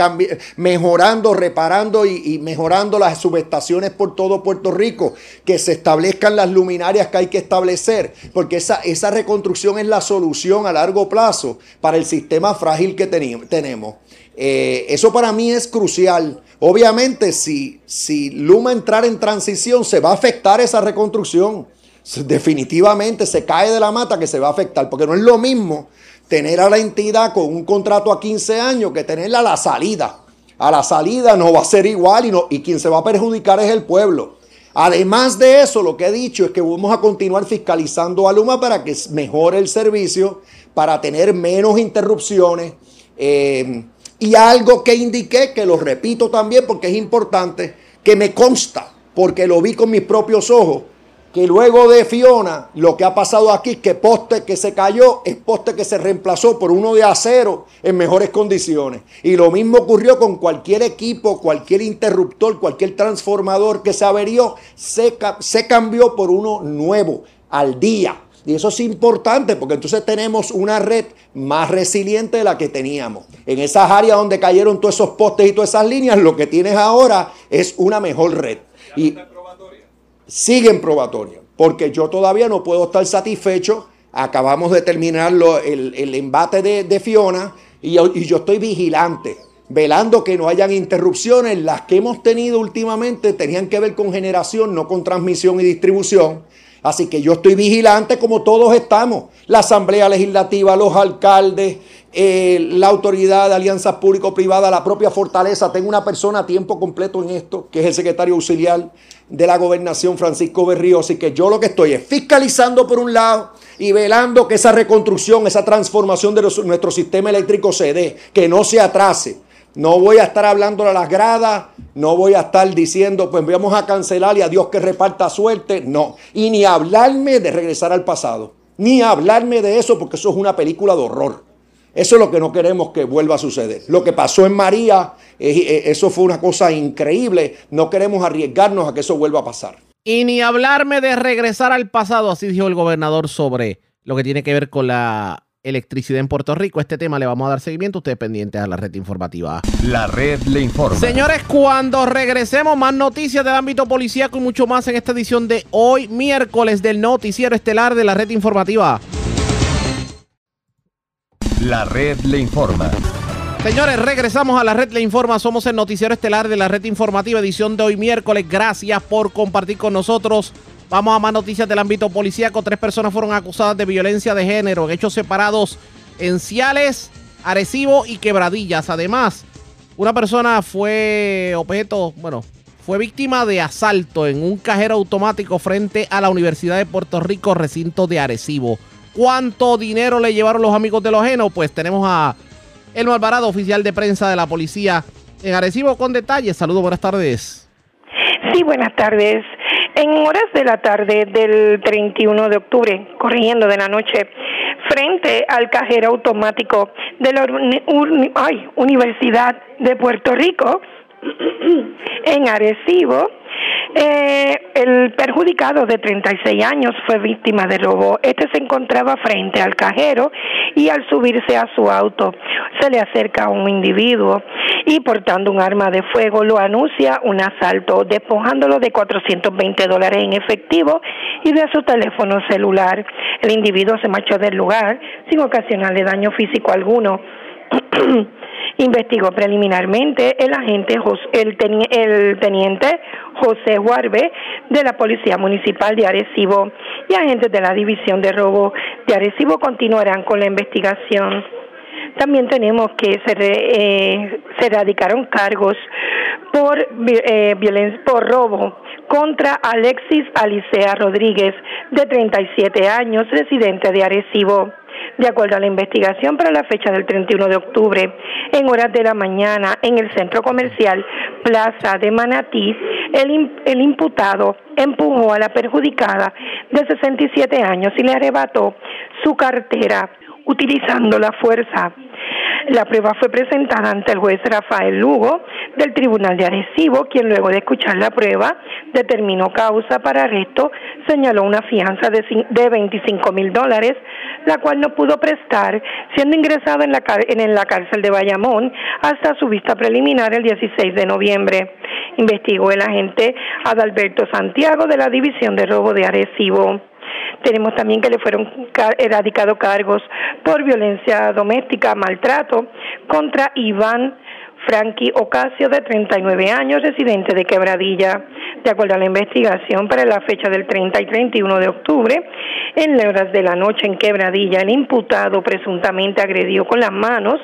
mejorando, reparando y, mejorando las subestaciones por todo Puerto Rico, que se establezcan las luminarias que hay que establecer, porque esa, esa reconstrucción es la solución a largo plazo para el sistema frágil que tenemos. Eh, eso para mí es crucial. Obviamente, si, si Luma entrar en transición, se va a afectar esa reconstrucción definitivamente se cae de la mata que se va a afectar, porque no es lo mismo tener a la entidad con un contrato a 15 años que tenerla a la salida. A la salida no va a ser igual y, no, y quien se va a perjudicar es el pueblo. Además de eso, lo que he dicho es que vamos a continuar fiscalizando a Luma para que mejore el servicio, para tener menos interrupciones. Eh, y algo que indiqué, que lo repito también porque es importante, que me consta, porque lo vi con mis propios ojos, que luego de Fiona, lo que ha pasado aquí, que poste que se cayó es poste que se reemplazó por uno de acero en mejores condiciones. Y lo mismo ocurrió con cualquier equipo, cualquier interruptor, cualquier transformador que se averió, se, se cambió por uno nuevo al día. Y eso es importante porque entonces tenemos una red más resiliente de la que teníamos. En esas áreas donde cayeron todos esos postes y todas esas líneas, lo que tienes ahora es una mejor red. Y, sigue en probatoria, porque yo todavía no puedo estar satisfecho. Acabamos de terminar el, embate de, Fiona y yo, y yo estoy vigilante, velando que no hayan interrupciones. Las que hemos tenido últimamente tenían que ver con generación, no con transmisión y distribución. Así que yo estoy vigilante como todos estamos. La Asamblea Legislativa, los alcaldes, eh, la autoridad de alianzas público-privadas, la propia fortaleza. Tengo una persona a tiempo completo en esto, que es el secretario auxiliar de la gobernación, Francisco Berrío. Así que yo lo que estoy es fiscalizando por un lado y velando que esa reconstrucción, esa transformación de nuestro sistema eléctrico se dé, que no se atrase. No voy a estar hablando a las gradas, no voy a estar diciendo, pues vamos a cancelar y a Dios que reparta suerte. No. Y ni hablarme de regresar al pasado. Ni hablarme de eso porque eso es una película de horror. Eso es lo que no queremos que vuelva a suceder. Lo que pasó en María, eh, eh, eso fue una cosa increíble. No queremos arriesgarnos a que eso vuelva a pasar. Y ni hablarme de regresar al pasado, así dijo el gobernador sobre lo que tiene que ver con la electricidad en Puerto Rico. Este tema le vamos a dar seguimiento. Ustedes pendientes a la red informativa. La red le informa. Señores, cuando regresemos, más noticias del ámbito policíaco y mucho más en esta edición de hoy, miércoles, del noticiero estelar de la red informativa. La red le informa. Señores, regresamos a la red Le Informa. Somos el noticiero estelar de la red informativa, edición de hoy miércoles. Gracias por compartir con nosotros Vamos a más noticias del ámbito policíaco. Tres personas fueron acusadas de violencia de género hechos separados en Ciales, Arecibo y Quebradillas. Además, una persona fue objeto, bueno, fue víctima de asalto en un cajero automático frente a la Universidad de Puerto Rico, recinto de Arecibo. ¿Cuánto dinero le llevaron los amigos de los ajeno? Pues tenemos a el Alvarado, oficial de prensa de la policía en Arecibo con detalles. Saludos, buenas tardes. Sí, buenas tardes. en horas de la tarde del 31 de octubre, corriendo de la noche, frente al cajero automático de la Universidad de Puerto Rico, en Arecibo, eh, el perjudicado de 36 años fue víctima de robo. Este se encontraba frente al cajero y al subirse a su auto se le acerca a un individuo y portando un arma de fuego lo anuncia un asalto, despojándolo de 420 dólares en efectivo y de su teléfono celular. El individuo se marchó del lugar sin ocasionarle daño físico alguno. Investigó preliminarmente el agente, el, teniente José Huarbe de la Policía Municipal de Arecibo y agentes de la División de Robo de Arecibo continuarán con la investigación. También tenemos que se, eh, se radicaron cargos por, eh, violencia, por robo contra Alexis Alicea Rodríguez, de 37 años, residente de Arecibo. De acuerdo a la investigación, para la fecha del 31 de octubre, en horas de la mañana, en el centro comercial Plaza de Manatí, el, el imputado empujó a la perjudicada de 67 años y le arrebató su cartera utilizando la fuerza. La prueba fue presentada ante el juez Rafael Lugo del Tribunal de Arecibo, quien luego de escuchar la prueba determinó causa para arresto, señaló una fianza de, de 25 mil dólares, la cual no pudo prestar, siendo ingresado en la, en la cárcel de Bayamón hasta su vista preliminar el 16 de noviembre. Investigó el agente Adalberto Santiago de la División de Robo de Arecibo. Tenemos también que le fueron erradicados cargos por violencia doméstica, maltrato contra Iván Frankie Ocasio, de 39 años, residente de Quebradilla. De acuerdo a la investigación, para la fecha del 30 y 31 de octubre, en las horas de la noche en Quebradilla, el imputado presuntamente agredió con las manos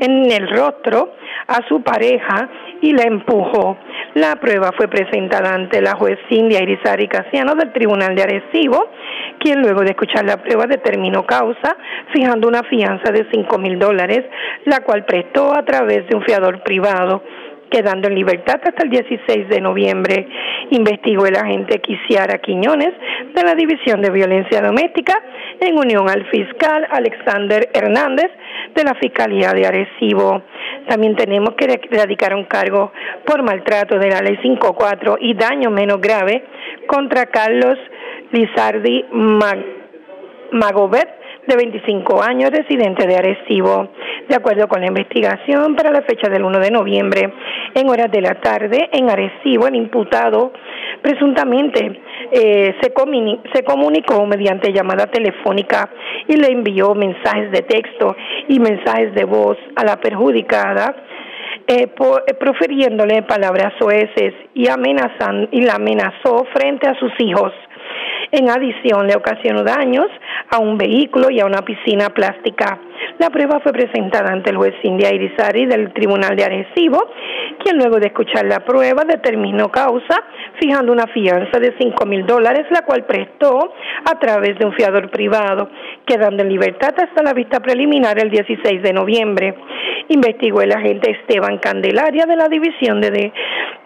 en el rostro a su pareja y la empujó. La prueba fue presentada ante la juez Cindy Irizarry Casiano del Tribunal de Arecibo, quien luego de escuchar la prueba determinó causa, fijando una fianza de cinco mil dólares, la cual prestó a través de un fiador privado quedando en libertad hasta el 16 de noviembre. Investigó el agente Quisiara Quiñones de la División de Violencia Doméstica en unión al fiscal Alexander Hernández de la Fiscalía de Arecibo. También tenemos que radicar un cargo por maltrato de la Ley 54 y daño menos grave contra Carlos Lizardi Magobet de 25 años, residente de Arecibo. De acuerdo con la investigación, para la fecha del 1 de noviembre, en horas de la tarde, en Arecibo, el imputado presuntamente eh, se, se comunicó mediante llamada telefónica y le envió mensajes de texto y mensajes de voz a la perjudicada. Eh, eh, profiriéndole palabras soeces y, amenazan, y la amenazó frente a sus hijos en adición, le ocasionó daños a un vehículo y a una piscina plástica. La prueba fue presentada ante el juez Cindy Irizarry del Tribunal de Arecibo, quien luego de escuchar la prueba determinó causa, fijando una fianza de cinco mil dólares, la cual prestó a través de un fiador privado, quedando en libertad hasta la vista preliminar el 16 de noviembre. Investigó el agente Esteban Candelaria de la División de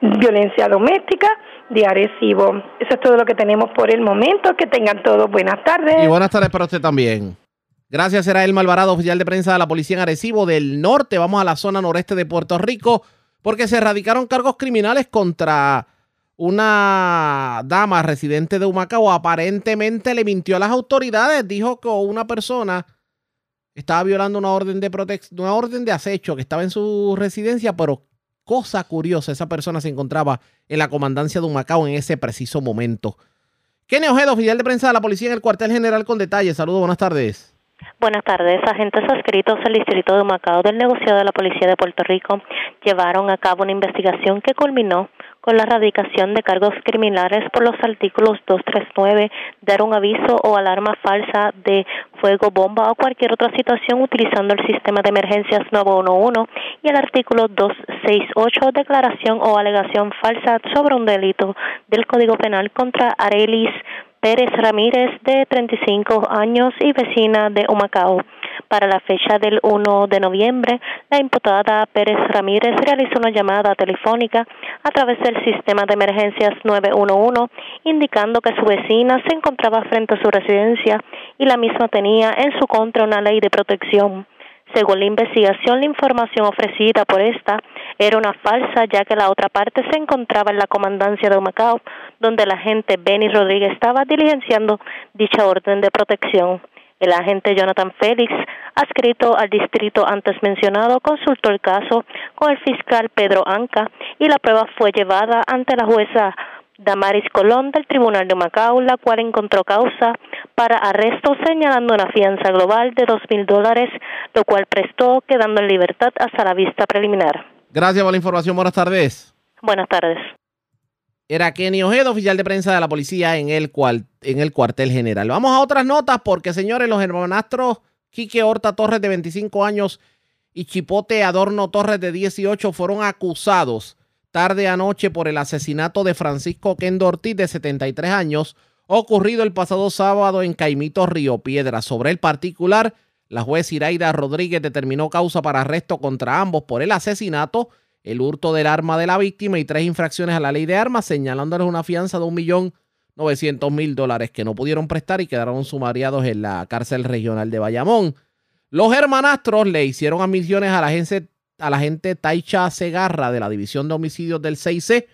Violencia Doméstica de Arecibo. Eso es todo lo que tenemos por el momento. Que tengan todos buenas tardes. Y buenas tardes para usted también. Gracias, era el Malvarado, oficial de prensa de la Policía en Arecibo del Norte. Vamos a la zona noreste de Puerto Rico porque se erradicaron cargos criminales contra una dama residente de Humacao. Aparentemente le mintió a las autoridades. Dijo que una persona estaba violando una orden de protección, una orden de acecho que estaba en su residencia, pero cosa curiosa, esa persona se encontraba en la comandancia de Humacao en ese preciso momento. Kenny Ojeda, oficial de prensa de la policía en el cuartel general con detalles. Saludos, buenas tardes. Buenas tardes. Agentes adscritos al distrito de Humacao del negocio de la Policía de Puerto Rico llevaron a cabo una investigación que culminó con la erradicación de cargos criminales por los artículos 239, dar un aviso o alarma falsa de fuego, bomba o cualquier otra situación utilizando el sistema de emergencias 911 y el artículo 268, declaración o alegación falsa sobre un delito del Código Penal contra Arelis Pérez Ramírez, de 35 años y vecina de Humacao. Para la fecha del 1 de noviembre, la imputada Pérez Ramírez realizó una llamada telefónica a través del sistema de emergencias 911, indicando que su vecina se encontraba frente a su residencia y la misma tenía en su contra una ley de protección. Según la investigación, la información ofrecida por esta era una falsa, ya que la otra parte se encontraba en la comandancia de Macao, donde el agente Benny Rodríguez estaba diligenciando dicha orden de protección. El agente Jonathan Félix, adscrito al distrito antes mencionado, consultó el caso con el fiscal Pedro Anca y la prueba fue llevada ante la jueza Damaris Colón del Tribunal de Macao, la cual encontró causa para arresto señalando una fianza global de dos mil dólares, lo cual prestó quedando en libertad hasta la vista preliminar. Gracias por la información. Buenas tardes. Buenas tardes. Era Kenny Ojeda, oficial de prensa de la policía en el, cual, en el cuartel general. Vamos a otras notas porque, señores, los hermanastros Quique Horta Torres de 25 años y Chipote Adorno Torres de 18 fueron acusados tarde anoche por el asesinato de Francisco Kendo Ortiz de 73 años ocurrido el pasado sábado en Caimito Río Piedra. Sobre el particular, la juez Iraida Rodríguez determinó causa para arresto contra ambos por el asesinato el hurto del arma de la víctima y tres infracciones a la ley de armas, señalándoles una fianza de un millón novecientos mil dólares que no pudieron prestar y quedaron sumariados en la cárcel regional de Bayamón. Los hermanastros le hicieron admisiones a la gente, a la gente Taicha Segarra de la División de Homicidios del 6C,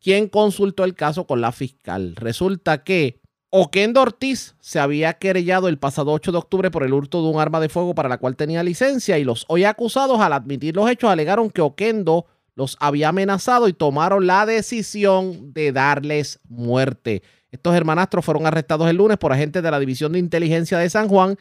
quien consultó el caso con la fiscal. Resulta que Oquendo Ortiz se había querellado el pasado 8 de octubre por el hurto de un arma de fuego para la cual tenía licencia y los hoy acusados al admitir los hechos alegaron que Oquendo los había amenazado y tomaron la decisión de darles muerte. Estos hermanastros fueron arrestados el lunes por agentes de la División de Inteligencia de San Juan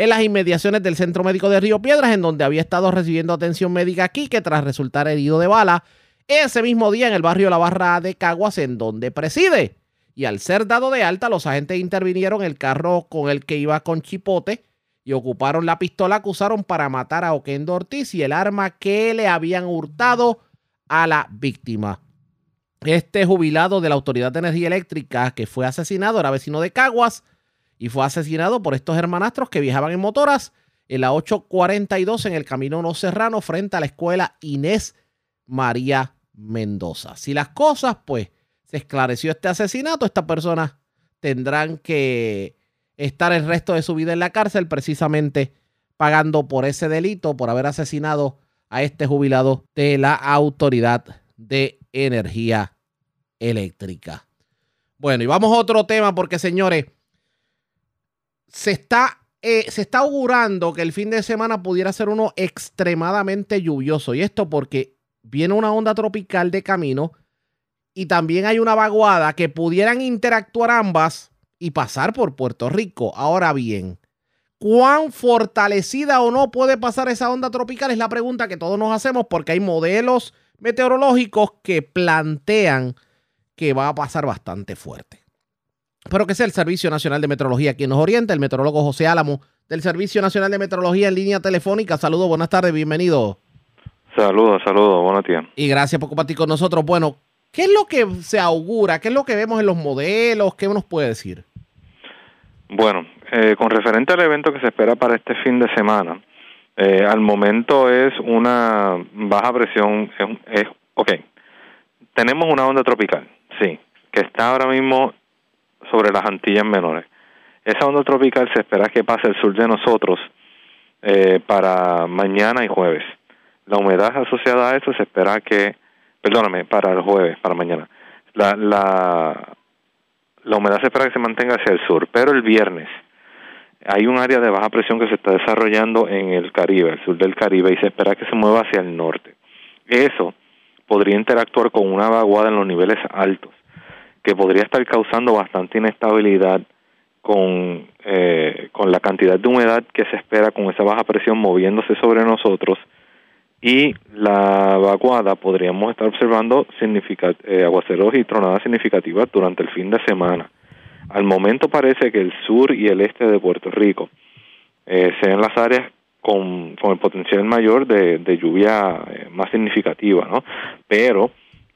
en las inmediaciones del Centro Médico de Río Piedras, en donde había estado recibiendo atención médica aquí, que tras resultar herido de bala ese mismo día en el barrio La Barra de Caguas, en donde preside y al ser dado de alta, los agentes intervinieron el carro con el que iba con Chipote y ocuparon la pistola acusaron para matar a Oquendo Ortiz y el arma que le habían hurtado a la víctima. Este jubilado de la Autoridad de Energía Eléctrica que fue asesinado era vecino de Caguas y fue asesinado por estos hermanastros que viajaban en motoras en la 842 en el Camino No Serrano frente a la escuela Inés María Mendoza. Si las cosas, pues, se esclareció este asesinato, estas personas tendrán que estar el resto de su vida en la cárcel precisamente pagando por ese delito, por haber asesinado a este jubilado de la Autoridad de Energía Eléctrica. Bueno, y vamos a otro tema porque, señores, se está, eh, se está augurando que el fin de semana pudiera ser uno extremadamente lluvioso. Y esto porque viene una onda tropical de camino y también hay una vaguada que pudieran interactuar ambas y pasar por Puerto Rico. Ahora bien, ¿cuán fortalecida o no puede pasar esa onda tropical? Es la pregunta que todos nos hacemos porque hay modelos meteorológicos que plantean que va a pasar bastante fuerte. Espero que sea el Servicio Nacional de Meteorología quien nos orienta, el meteorólogo José Álamo del Servicio Nacional de Meteorología en línea telefónica. Saludos, buenas tardes, bienvenido. Saludos, saludos, buenos días. Y gracias por compartir con nosotros. Bueno, ¿Qué es lo que se augura? ¿Qué es lo que vemos en los modelos? ¿Qué nos puede decir? Bueno, eh, con referente al evento que se espera para este fin de semana, eh, al momento es una baja presión, es, ok, tenemos una onda tropical, sí, que está ahora mismo sobre las Antillas Menores. Esa onda tropical se espera que pase al sur de nosotros eh, para mañana y jueves. La humedad asociada a eso se espera que perdóname, para el jueves, para mañana. La, la, la humedad se espera que se mantenga hacia el sur, pero el viernes hay un área de baja presión que se está desarrollando en el Caribe, el sur del Caribe, y se espera que se mueva hacia el norte. Eso podría interactuar con una vaguada en los niveles altos, que podría estar causando bastante inestabilidad con, eh, con la cantidad de humedad que se espera con esa baja presión moviéndose sobre nosotros y la vaguada podríamos estar observando eh, aguaceros y tronadas significativas durante el fin de semana. Al momento parece que el sur y el este de Puerto Rico eh, sean las áreas con, con el potencial mayor de, de lluvia eh, más significativa, ¿no? Pero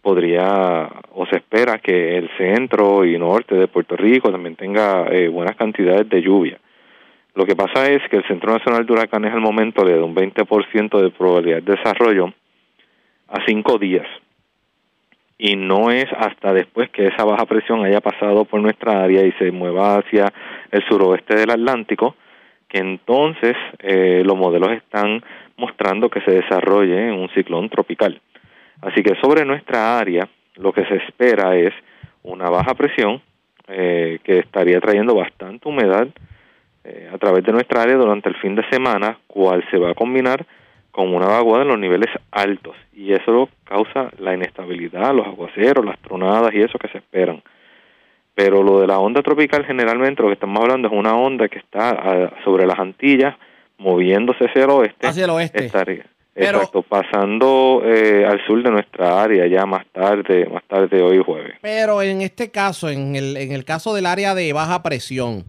podría o se espera que el centro y norte de Puerto Rico también tenga eh, buenas cantidades de lluvia. Lo que pasa es que el Centro Nacional de Huracanes al momento le da un 20% de probabilidad de desarrollo a cinco días. Y no es hasta después que esa baja presión haya pasado por nuestra área y se mueva hacia el suroeste del Atlántico, que entonces eh, los modelos están mostrando que se desarrolle un ciclón tropical. Así que sobre nuestra área lo que se espera es una baja presión eh, que estaría trayendo bastante humedad eh, a través de nuestra área durante el fin de semana, cual se va a combinar con una vaguada en los niveles altos y eso causa la inestabilidad, los aguaceros, las tronadas y eso que se esperan. Pero lo de la onda tropical generalmente lo que estamos hablando es una onda que está ah, sobre las Antillas moviéndose hacia el oeste. Hacia el oeste. Exacto, pasando eh, al sur de nuestra área ya más tarde, más tarde hoy jueves. Pero en este caso, en el, en el caso del área de baja presión,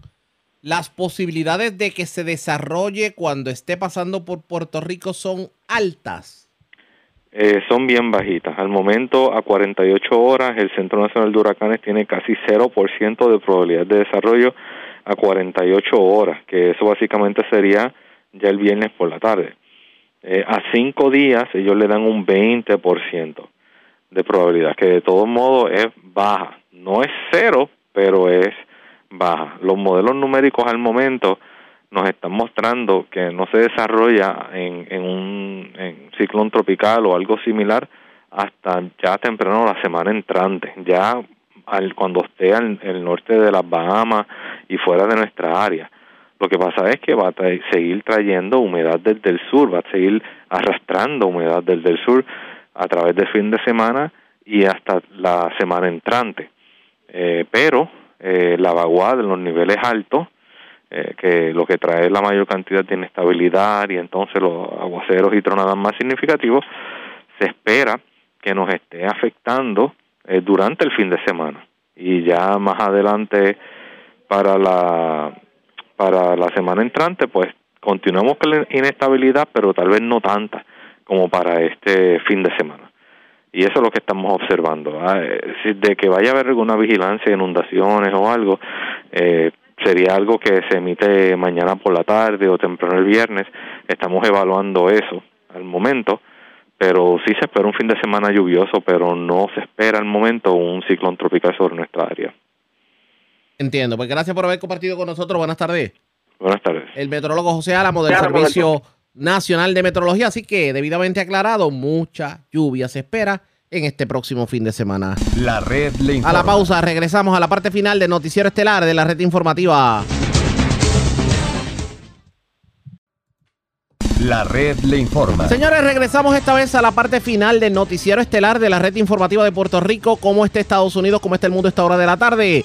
las posibilidades de que se desarrolle cuando esté pasando por Puerto Rico son altas. Eh, son bien bajitas. Al momento, a 48 horas, el Centro Nacional de Huracanes tiene casi 0% de probabilidad de desarrollo a 48 horas, que eso básicamente sería ya el viernes por la tarde. Eh, a cinco días ellos le dan un 20% de probabilidad, que de todos modos es baja. No es cero, pero es baja. Los modelos numéricos al momento nos están mostrando que no se desarrolla en, en un ciclón tropical o algo similar hasta ya temprano la semana entrante, ya al, cuando esté en el norte de las Bahamas y fuera de nuestra área. Lo que pasa es que va a seguir trayendo humedad desde el sur, va a seguir arrastrando humedad desde el sur a través del fin de semana y hasta la semana entrante. Eh, pero eh, la vaguada en los niveles altos, eh, que lo que trae la mayor cantidad de inestabilidad y entonces los aguaceros y tronadas más significativos, se espera que nos esté afectando eh, durante el fin de semana y ya más adelante para la para la semana entrante pues continuamos con la inestabilidad pero tal vez no tanta como para este fin de semana y eso es lo que estamos observando. Eh, de que vaya a haber alguna vigilancia, inundaciones o algo, eh, sería algo que se emite mañana por la tarde o temprano el viernes. Estamos evaluando eso al momento, pero sí se espera un fin de semana lluvioso, pero no se espera al momento un ciclón tropical sobre nuestra área. Entiendo, pues gracias por haber compartido con nosotros. Buenas tardes. Buenas tardes. El metrólogo José Álamo del Servicio Nacional de Meteorología. Así que, debidamente aclarado, mucha lluvia se espera en este próximo fin de semana. La red le informa. A la pausa, regresamos a la parte final del Noticiero Estelar de la red informativa. La red le informa. Señores, regresamos esta vez a la parte final del Noticiero Estelar de la red informativa de Puerto Rico. ¿Cómo está Estados Unidos? ¿Cómo está el mundo a esta hora de la tarde?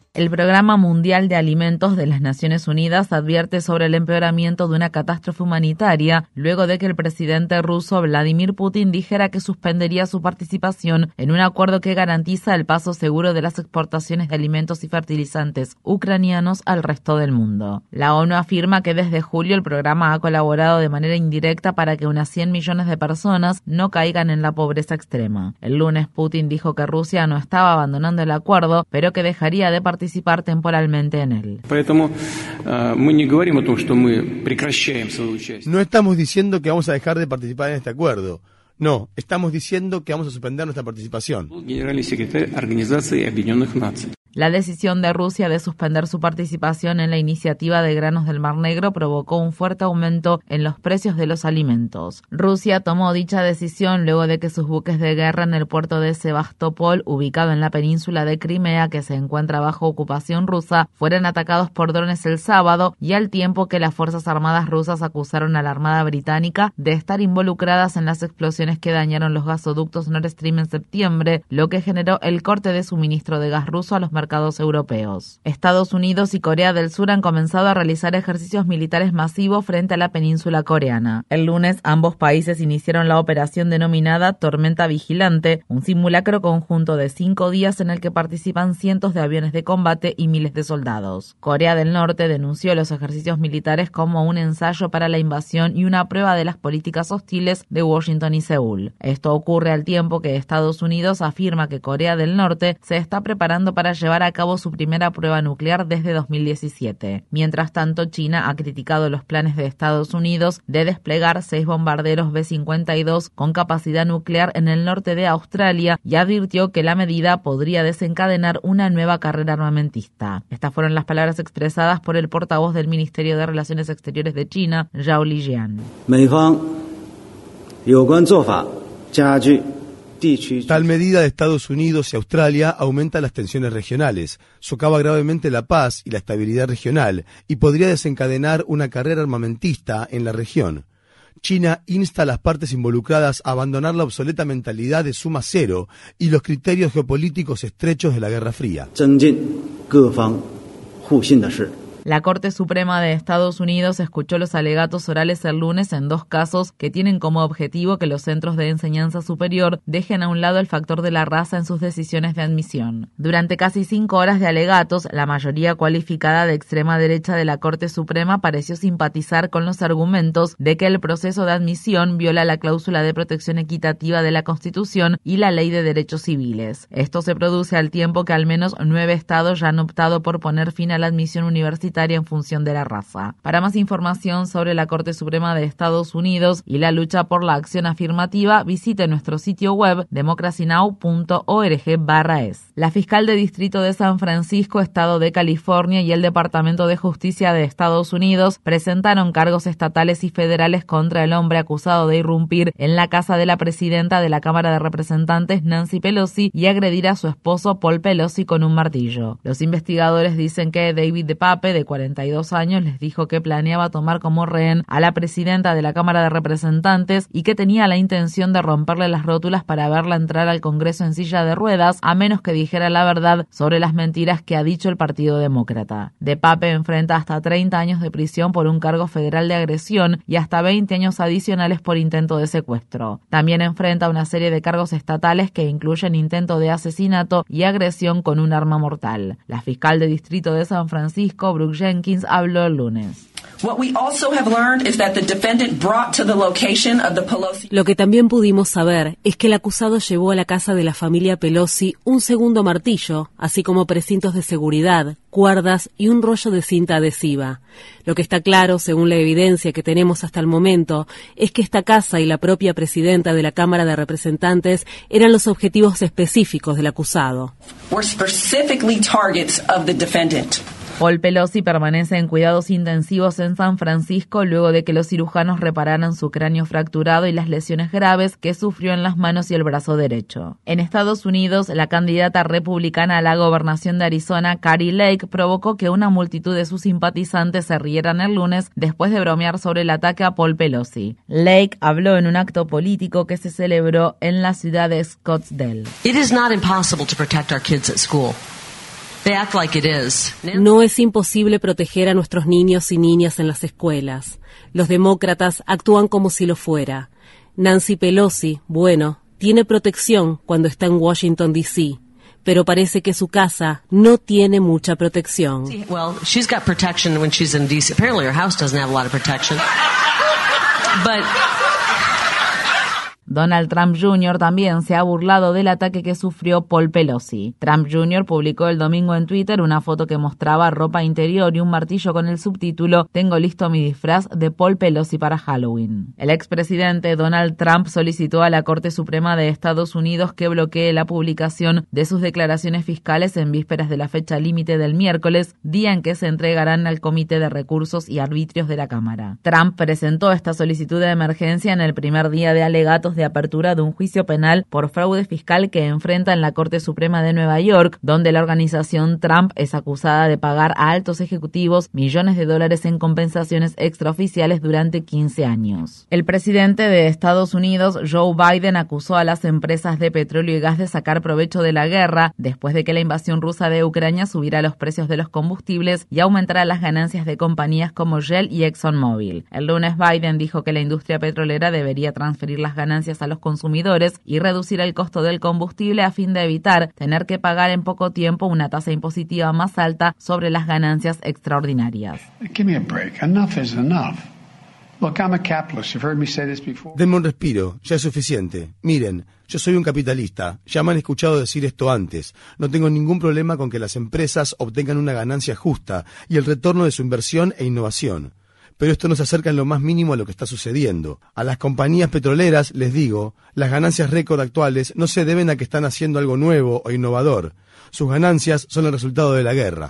El Programa Mundial de Alimentos de las Naciones Unidas advierte sobre el empeoramiento de una catástrofe humanitaria luego de que el presidente ruso Vladimir Putin dijera que suspendería su participación en un acuerdo que garantiza el paso seguro de las exportaciones de alimentos y fertilizantes ucranianos al resto del mundo. La ONU afirma que desde julio el programa ha colaborado de manera indirecta para que unas 100 millones de personas no caigan en la pobreza extrema. El lunes Putin dijo que Rusia no estaba abandonando el acuerdo, pero que dejaría de participar participar temporalmente en él. No estamos diciendo que vamos a dejar de participar en este acuerdo. No, estamos diciendo que vamos a suspender nuestra participación. La decisión de Rusia de suspender su participación en la iniciativa de granos del Mar Negro provocó un fuerte aumento en los precios de los alimentos. Rusia tomó dicha decisión luego de que sus buques de guerra en el puerto de Sebastopol, ubicado en la península de Crimea, que se encuentra bajo ocupación rusa, fueran atacados por drones el sábado y al tiempo que las Fuerzas Armadas rusas acusaron a la Armada británica de estar involucradas en las explosiones que dañaron los gasoductos Nord Stream en septiembre, lo que generó el corte de suministro de gas ruso a los mercados europeos. Estados Unidos y Corea del Sur han comenzado a realizar ejercicios militares masivos frente a la península coreana. El lunes ambos países iniciaron la operación denominada Tormenta Vigilante, un simulacro conjunto de cinco días en el que participan cientos de aviones de combate y miles de soldados. Corea del Norte denunció los ejercicios militares como un ensayo para la invasión y una prueba de las políticas hostiles de Washington y Seúl. Esto ocurre al tiempo que Estados Unidos afirma que Corea del Norte se está preparando para llevar a cabo su primera prueba nuclear desde 2017. Mientras tanto, China ha criticado los planes de Estados Unidos de desplegar seis bombarderos B-52 con capacidad nuclear en el norte de Australia y advirtió que la medida podría desencadenar una nueva carrera armamentista. Estas fueron las palabras expresadas por el portavoz del Ministerio de Relaciones Exteriores de China, Zhao Lijian. Tal medida de Estados Unidos y Australia aumenta las tensiones regionales, socava gravemente la paz y la estabilidad regional y podría desencadenar una carrera armamentista en la región. China insta a las partes involucradas a abandonar la obsoleta mentalidad de suma cero y los criterios geopolíticos estrechos de la Guerra Fría. La Corte Suprema de Estados Unidos escuchó los alegatos orales el lunes en dos casos que tienen como objetivo que los centros de enseñanza superior dejen a un lado el factor de la raza en sus decisiones de admisión. Durante casi cinco horas de alegatos, la mayoría cualificada de extrema derecha de la Corte Suprema pareció simpatizar con los argumentos de que el proceso de admisión viola la cláusula de protección equitativa de la Constitución y la Ley de Derechos Civiles. Esto se produce al tiempo que al menos nueve estados ya han optado por poner fin a la admisión universitaria en función de la raza. Para más información sobre la Corte Suprema de Estados Unidos y la lucha por la acción afirmativa, visite nuestro sitio web democracynow.org/es. La fiscal de distrito de San Francisco, Estado de California y el Departamento de Justicia de Estados Unidos presentaron cargos estatales y federales contra el hombre acusado de irrumpir en la casa de la presidenta de la Cámara de Representantes, Nancy Pelosi, y agredir a su esposo Paul Pelosi con un martillo. Los investigadores dicen que David DePape, de 42 años, les dijo que planeaba tomar como rehén a la presidenta de la Cámara de Representantes y que tenía la intención de romperle las rótulas para verla entrar al Congreso en silla de ruedas, a menos que dijera la verdad sobre las mentiras que ha dicho el Partido Demócrata. De Pape enfrenta hasta 30 años de prisión por un cargo federal de agresión y hasta 20 años adicionales por intento de secuestro. También enfrenta una serie de cargos estatales que incluyen intento de asesinato y agresión con un arma mortal. La fiscal de distrito de San Francisco, Brooke Jenkins habló el lunes. Lo que también pudimos saber es que el acusado llevó a la casa de la familia Pelosi un segundo martillo, así como precintos de seguridad, cuerdas y un rollo de cinta adhesiva. Lo que está claro, según la evidencia que tenemos hasta el momento, es que esta casa y la propia presidenta de la Cámara de Representantes eran los objetivos específicos del acusado. Paul Pelosi permanece en cuidados intensivos en San Francisco luego de que los cirujanos repararan su cráneo fracturado y las lesiones graves que sufrió en las manos y el brazo derecho. En Estados Unidos, la candidata republicana a la gobernación de Arizona, Carrie Lake, provocó que una multitud de sus simpatizantes se rieran el lunes después de bromear sobre el ataque a Paul Pelosi. Lake habló en un acto político que se celebró en la ciudad de Scottsdale. It is not impossible to protect our kids. No es imposible proteger a nuestros niños y niñas en las escuelas. Los demócratas actúan como si lo fuera. Nancy Pelosi, bueno, tiene protección cuando está en Washington, D.C., pero parece que su casa no tiene mucha protección. Well, she's got protection when she's in D.C. Apparently her house doesn't have a lot of protection. But Donald Trump Jr. también se ha burlado del ataque que sufrió Paul Pelosi. Trump Jr. publicó el domingo en Twitter una foto que mostraba ropa interior y un martillo con el subtítulo Tengo listo mi disfraz de Paul Pelosi para Halloween. El expresidente Donald Trump solicitó a la Corte Suprema de Estados Unidos que bloquee la publicación de sus declaraciones fiscales en vísperas de la fecha límite del miércoles, día en que se entregarán al Comité de Recursos y Arbitrios de la Cámara. Trump presentó esta solicitud de emergencia en el primer día de alegatos de de apertura de un juicio penal por fraude fiscal que enfrenta en la Corte Suprema de Nueva York, donde la organización Trump es acusada de pagar a altos ejecutivos millones de dólares en compensaciones extraoficiales durante 15 años. El presidente de Estados Unidos, Joe Biden, acusó a las empresas de petróleo y gas de sacar provecho de la guerra después de que la invasión rusa de Ucrania subiera los precios de los combustibles y aumentara las ganancias de compañías como Shell y ExxonMobil. El lunes Biden dijo que la industria petrolera debería transferir las ganancias a los consumidores y reducir el costo del combustible a fin de evitar tener que pagar en poco tiempo una tasa impositiva más alta sobre las ganancias extraordinarias. Denme un respiro, ya es suficiente. Miren, yo soy un capitalista, ya me han escuchado decir esto antes. No tengo ningún problema con que las empresas obtengan una ganancia justa y el retorno de su inversión e innovación. Pero esto no se acerca en lo más mínimo a lo que está sucediendo. A las compañías petroleras les digo, las ganancias récord actuales no se deben a que están haciendo algo nuevo o innovador, sus ganancias son el resultado de la guerra.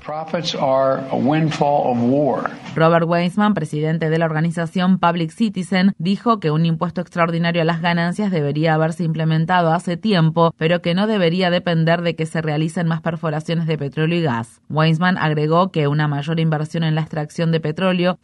Robert Weisman, presidente de la organización Public Citizen, dijo que un impuesto extraordinario a las ganancias debería haberse implementado hace tiempo, pero que no debería depender de que se realicen más perforaciones de petróleo y gas. Weisman agregó que una mayor inversión en la extracción de petróleo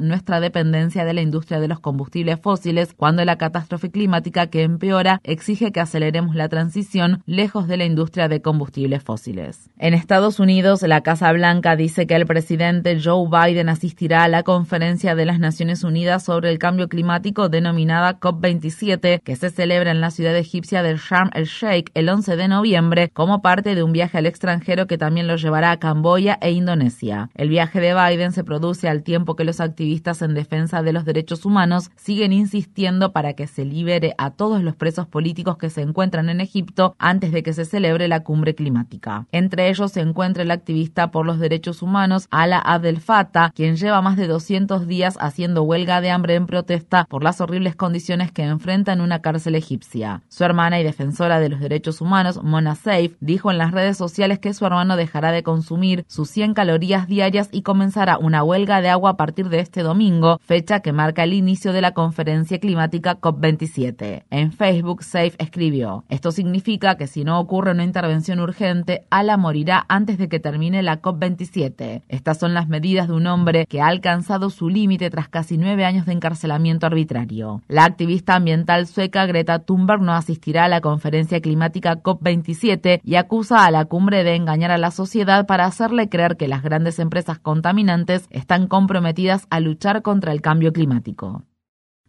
nuestra dependencia de la industria de los combustibles fósiles cuando la catástrofe climática que empeora exige que aceleremos la transición lejos de la industria de combustibles fósiles. En Estados Unidos, la Casa Blanca dice que el presidente Joe Biden asistirá a la conferencia de las Naciones Unidas sobre el cambio climático denominada COP27, que se celebra en la ciudad egipcia de Sharm el Sheikh el 11 de noviembre como parte de un viaje al extranjero que también lo llevará a Camboya e Indonesia. El viaje de Biden se produce al tiempo que los activistas en defensa de los derechos humanos siguen insistiendo para que se libere a todos los presos políticos que se encuentran en Egipto antes de que se celebre la cumbre climática. Entre ellos se encuentra el activista por los derechos humanos Ala Abdel Fattah, quien lleva más de 200 días haciendo huelga de hambre en protesta por las horribles condiciones que enfrenta en una cárcel egipcia. Su hermana y defensora de los derechos humanos, Mona Saif, dijo en las redes sociales que su hermano dejará de consumir sus 100 calorías diarias y comenzará una huelga de agua a partir de este domingo, fecha que marca el inicio de la conferencia climática COP27. En Facebook, Saif escribió, esto significa que si no ocurre una intervención urgente, Ala morirá antes de que termine la COP27. Estas son las medidas de un hombre que ha alcanzado su límite tras casi nueve años de encarcelamiento arbitrario. La activista ambiental sueca Greta Thunberg no asistirá a la conferencia climática COP27 y acusa a la cumbre de engañar a la sociedad para hacerle creer que las grandes empresas contaminantes están comprometidas a luchar contra el cambio climático.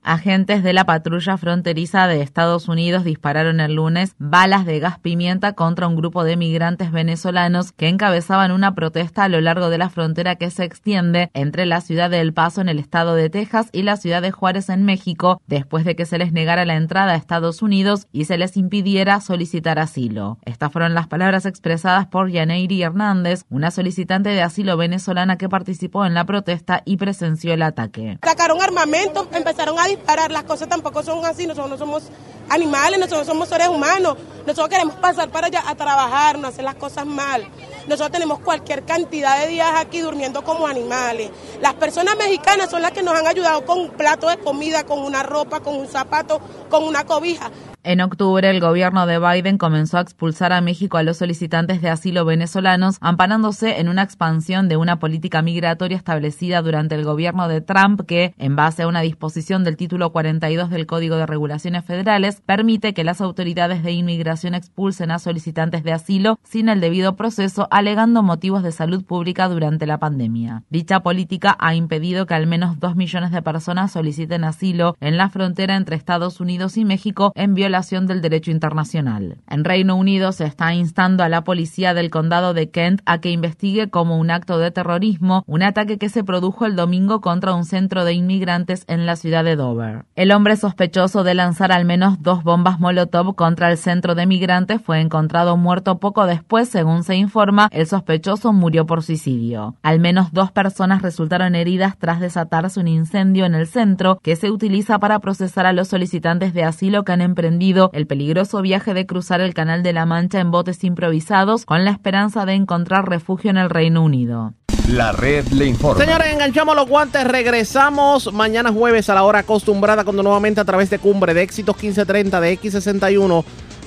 Agentes de la patrulla fronteriza de Estados Unidos dispararon el lunes balas de gas pimienta contra un grupo de migrantes venezolanos que encabezaban una protesta a lo largo de la frontera que se extiende entre la ciudad de El Paso en el estado de Texas y la ciudad de Juárez en México, después de que se les negara la entrada a Estados Unidos y se les impidiera solicitar asilo. Estas fueron las palabras expresadas por Yaneiri Hernández, una solicitante de asilo venezolana que participó en la protesta y presenció el ataque. Sacaron armamento, empezaron a disparar. Las cosas tampoco son así, nosotros no somos animales, nosotros somos seres humanos. Nosotros queremos pasar para allá a trabajar, no hacer las cosas mal. Nosotros tenemos cualquier cantidad de días aquí durmiendo como animales. Las personas mexicanas son las que nos han ayudado con un plato de comida, con una ropa, con un zapato, con una cobija. En octubre, el gobierno de Biden comenzó a expulsar a México a los solicitantes de asilo venezolanos, amparándose en una expansión de una política migratoria establecida durante el gobierno de Trump que, en base a una disposición del título 42 del Código de Regulaciones Federales, permite que las autoridades de inmigración expulsen a solicitantes de asilo sin el debido proceso, alegando motivos de salud pública durante la pandemia. Dicha política ha impedido que al menos dos millones de personas soliciten asilo en la frontera entre Estados Unidos y México en violación del derecho internacional. En Reino Unido se está instando a la policía del condado de Kent a que investigue como un acto de terrorismo un ataque que se produjo el domingo contra un centro de inmigrantes en la ciudad de Dover. El hombre sospechoso de lanzar al menos dos bombas Molotov contra el centro de migrantes fue encontrado muerto poco después, según se informa, el sospechoso murió por suicidio. Al menos dos personas resultaron heridas tras desatarse un incendio en el centro que se utiliza para procesar a los solicitantes de asilo que han emprendido el peligroso viaje de cruzar el Canal de la Mancha en botes improvisados con la esperanza de encontrar refugio en el Reino Unido. La red le informa. Señores, enganchamos los guantes. Regresamos mañana jueves a la hora acostumbrada, cuando nuevamente a través de Cumbre de Éxitos 1530, de X61,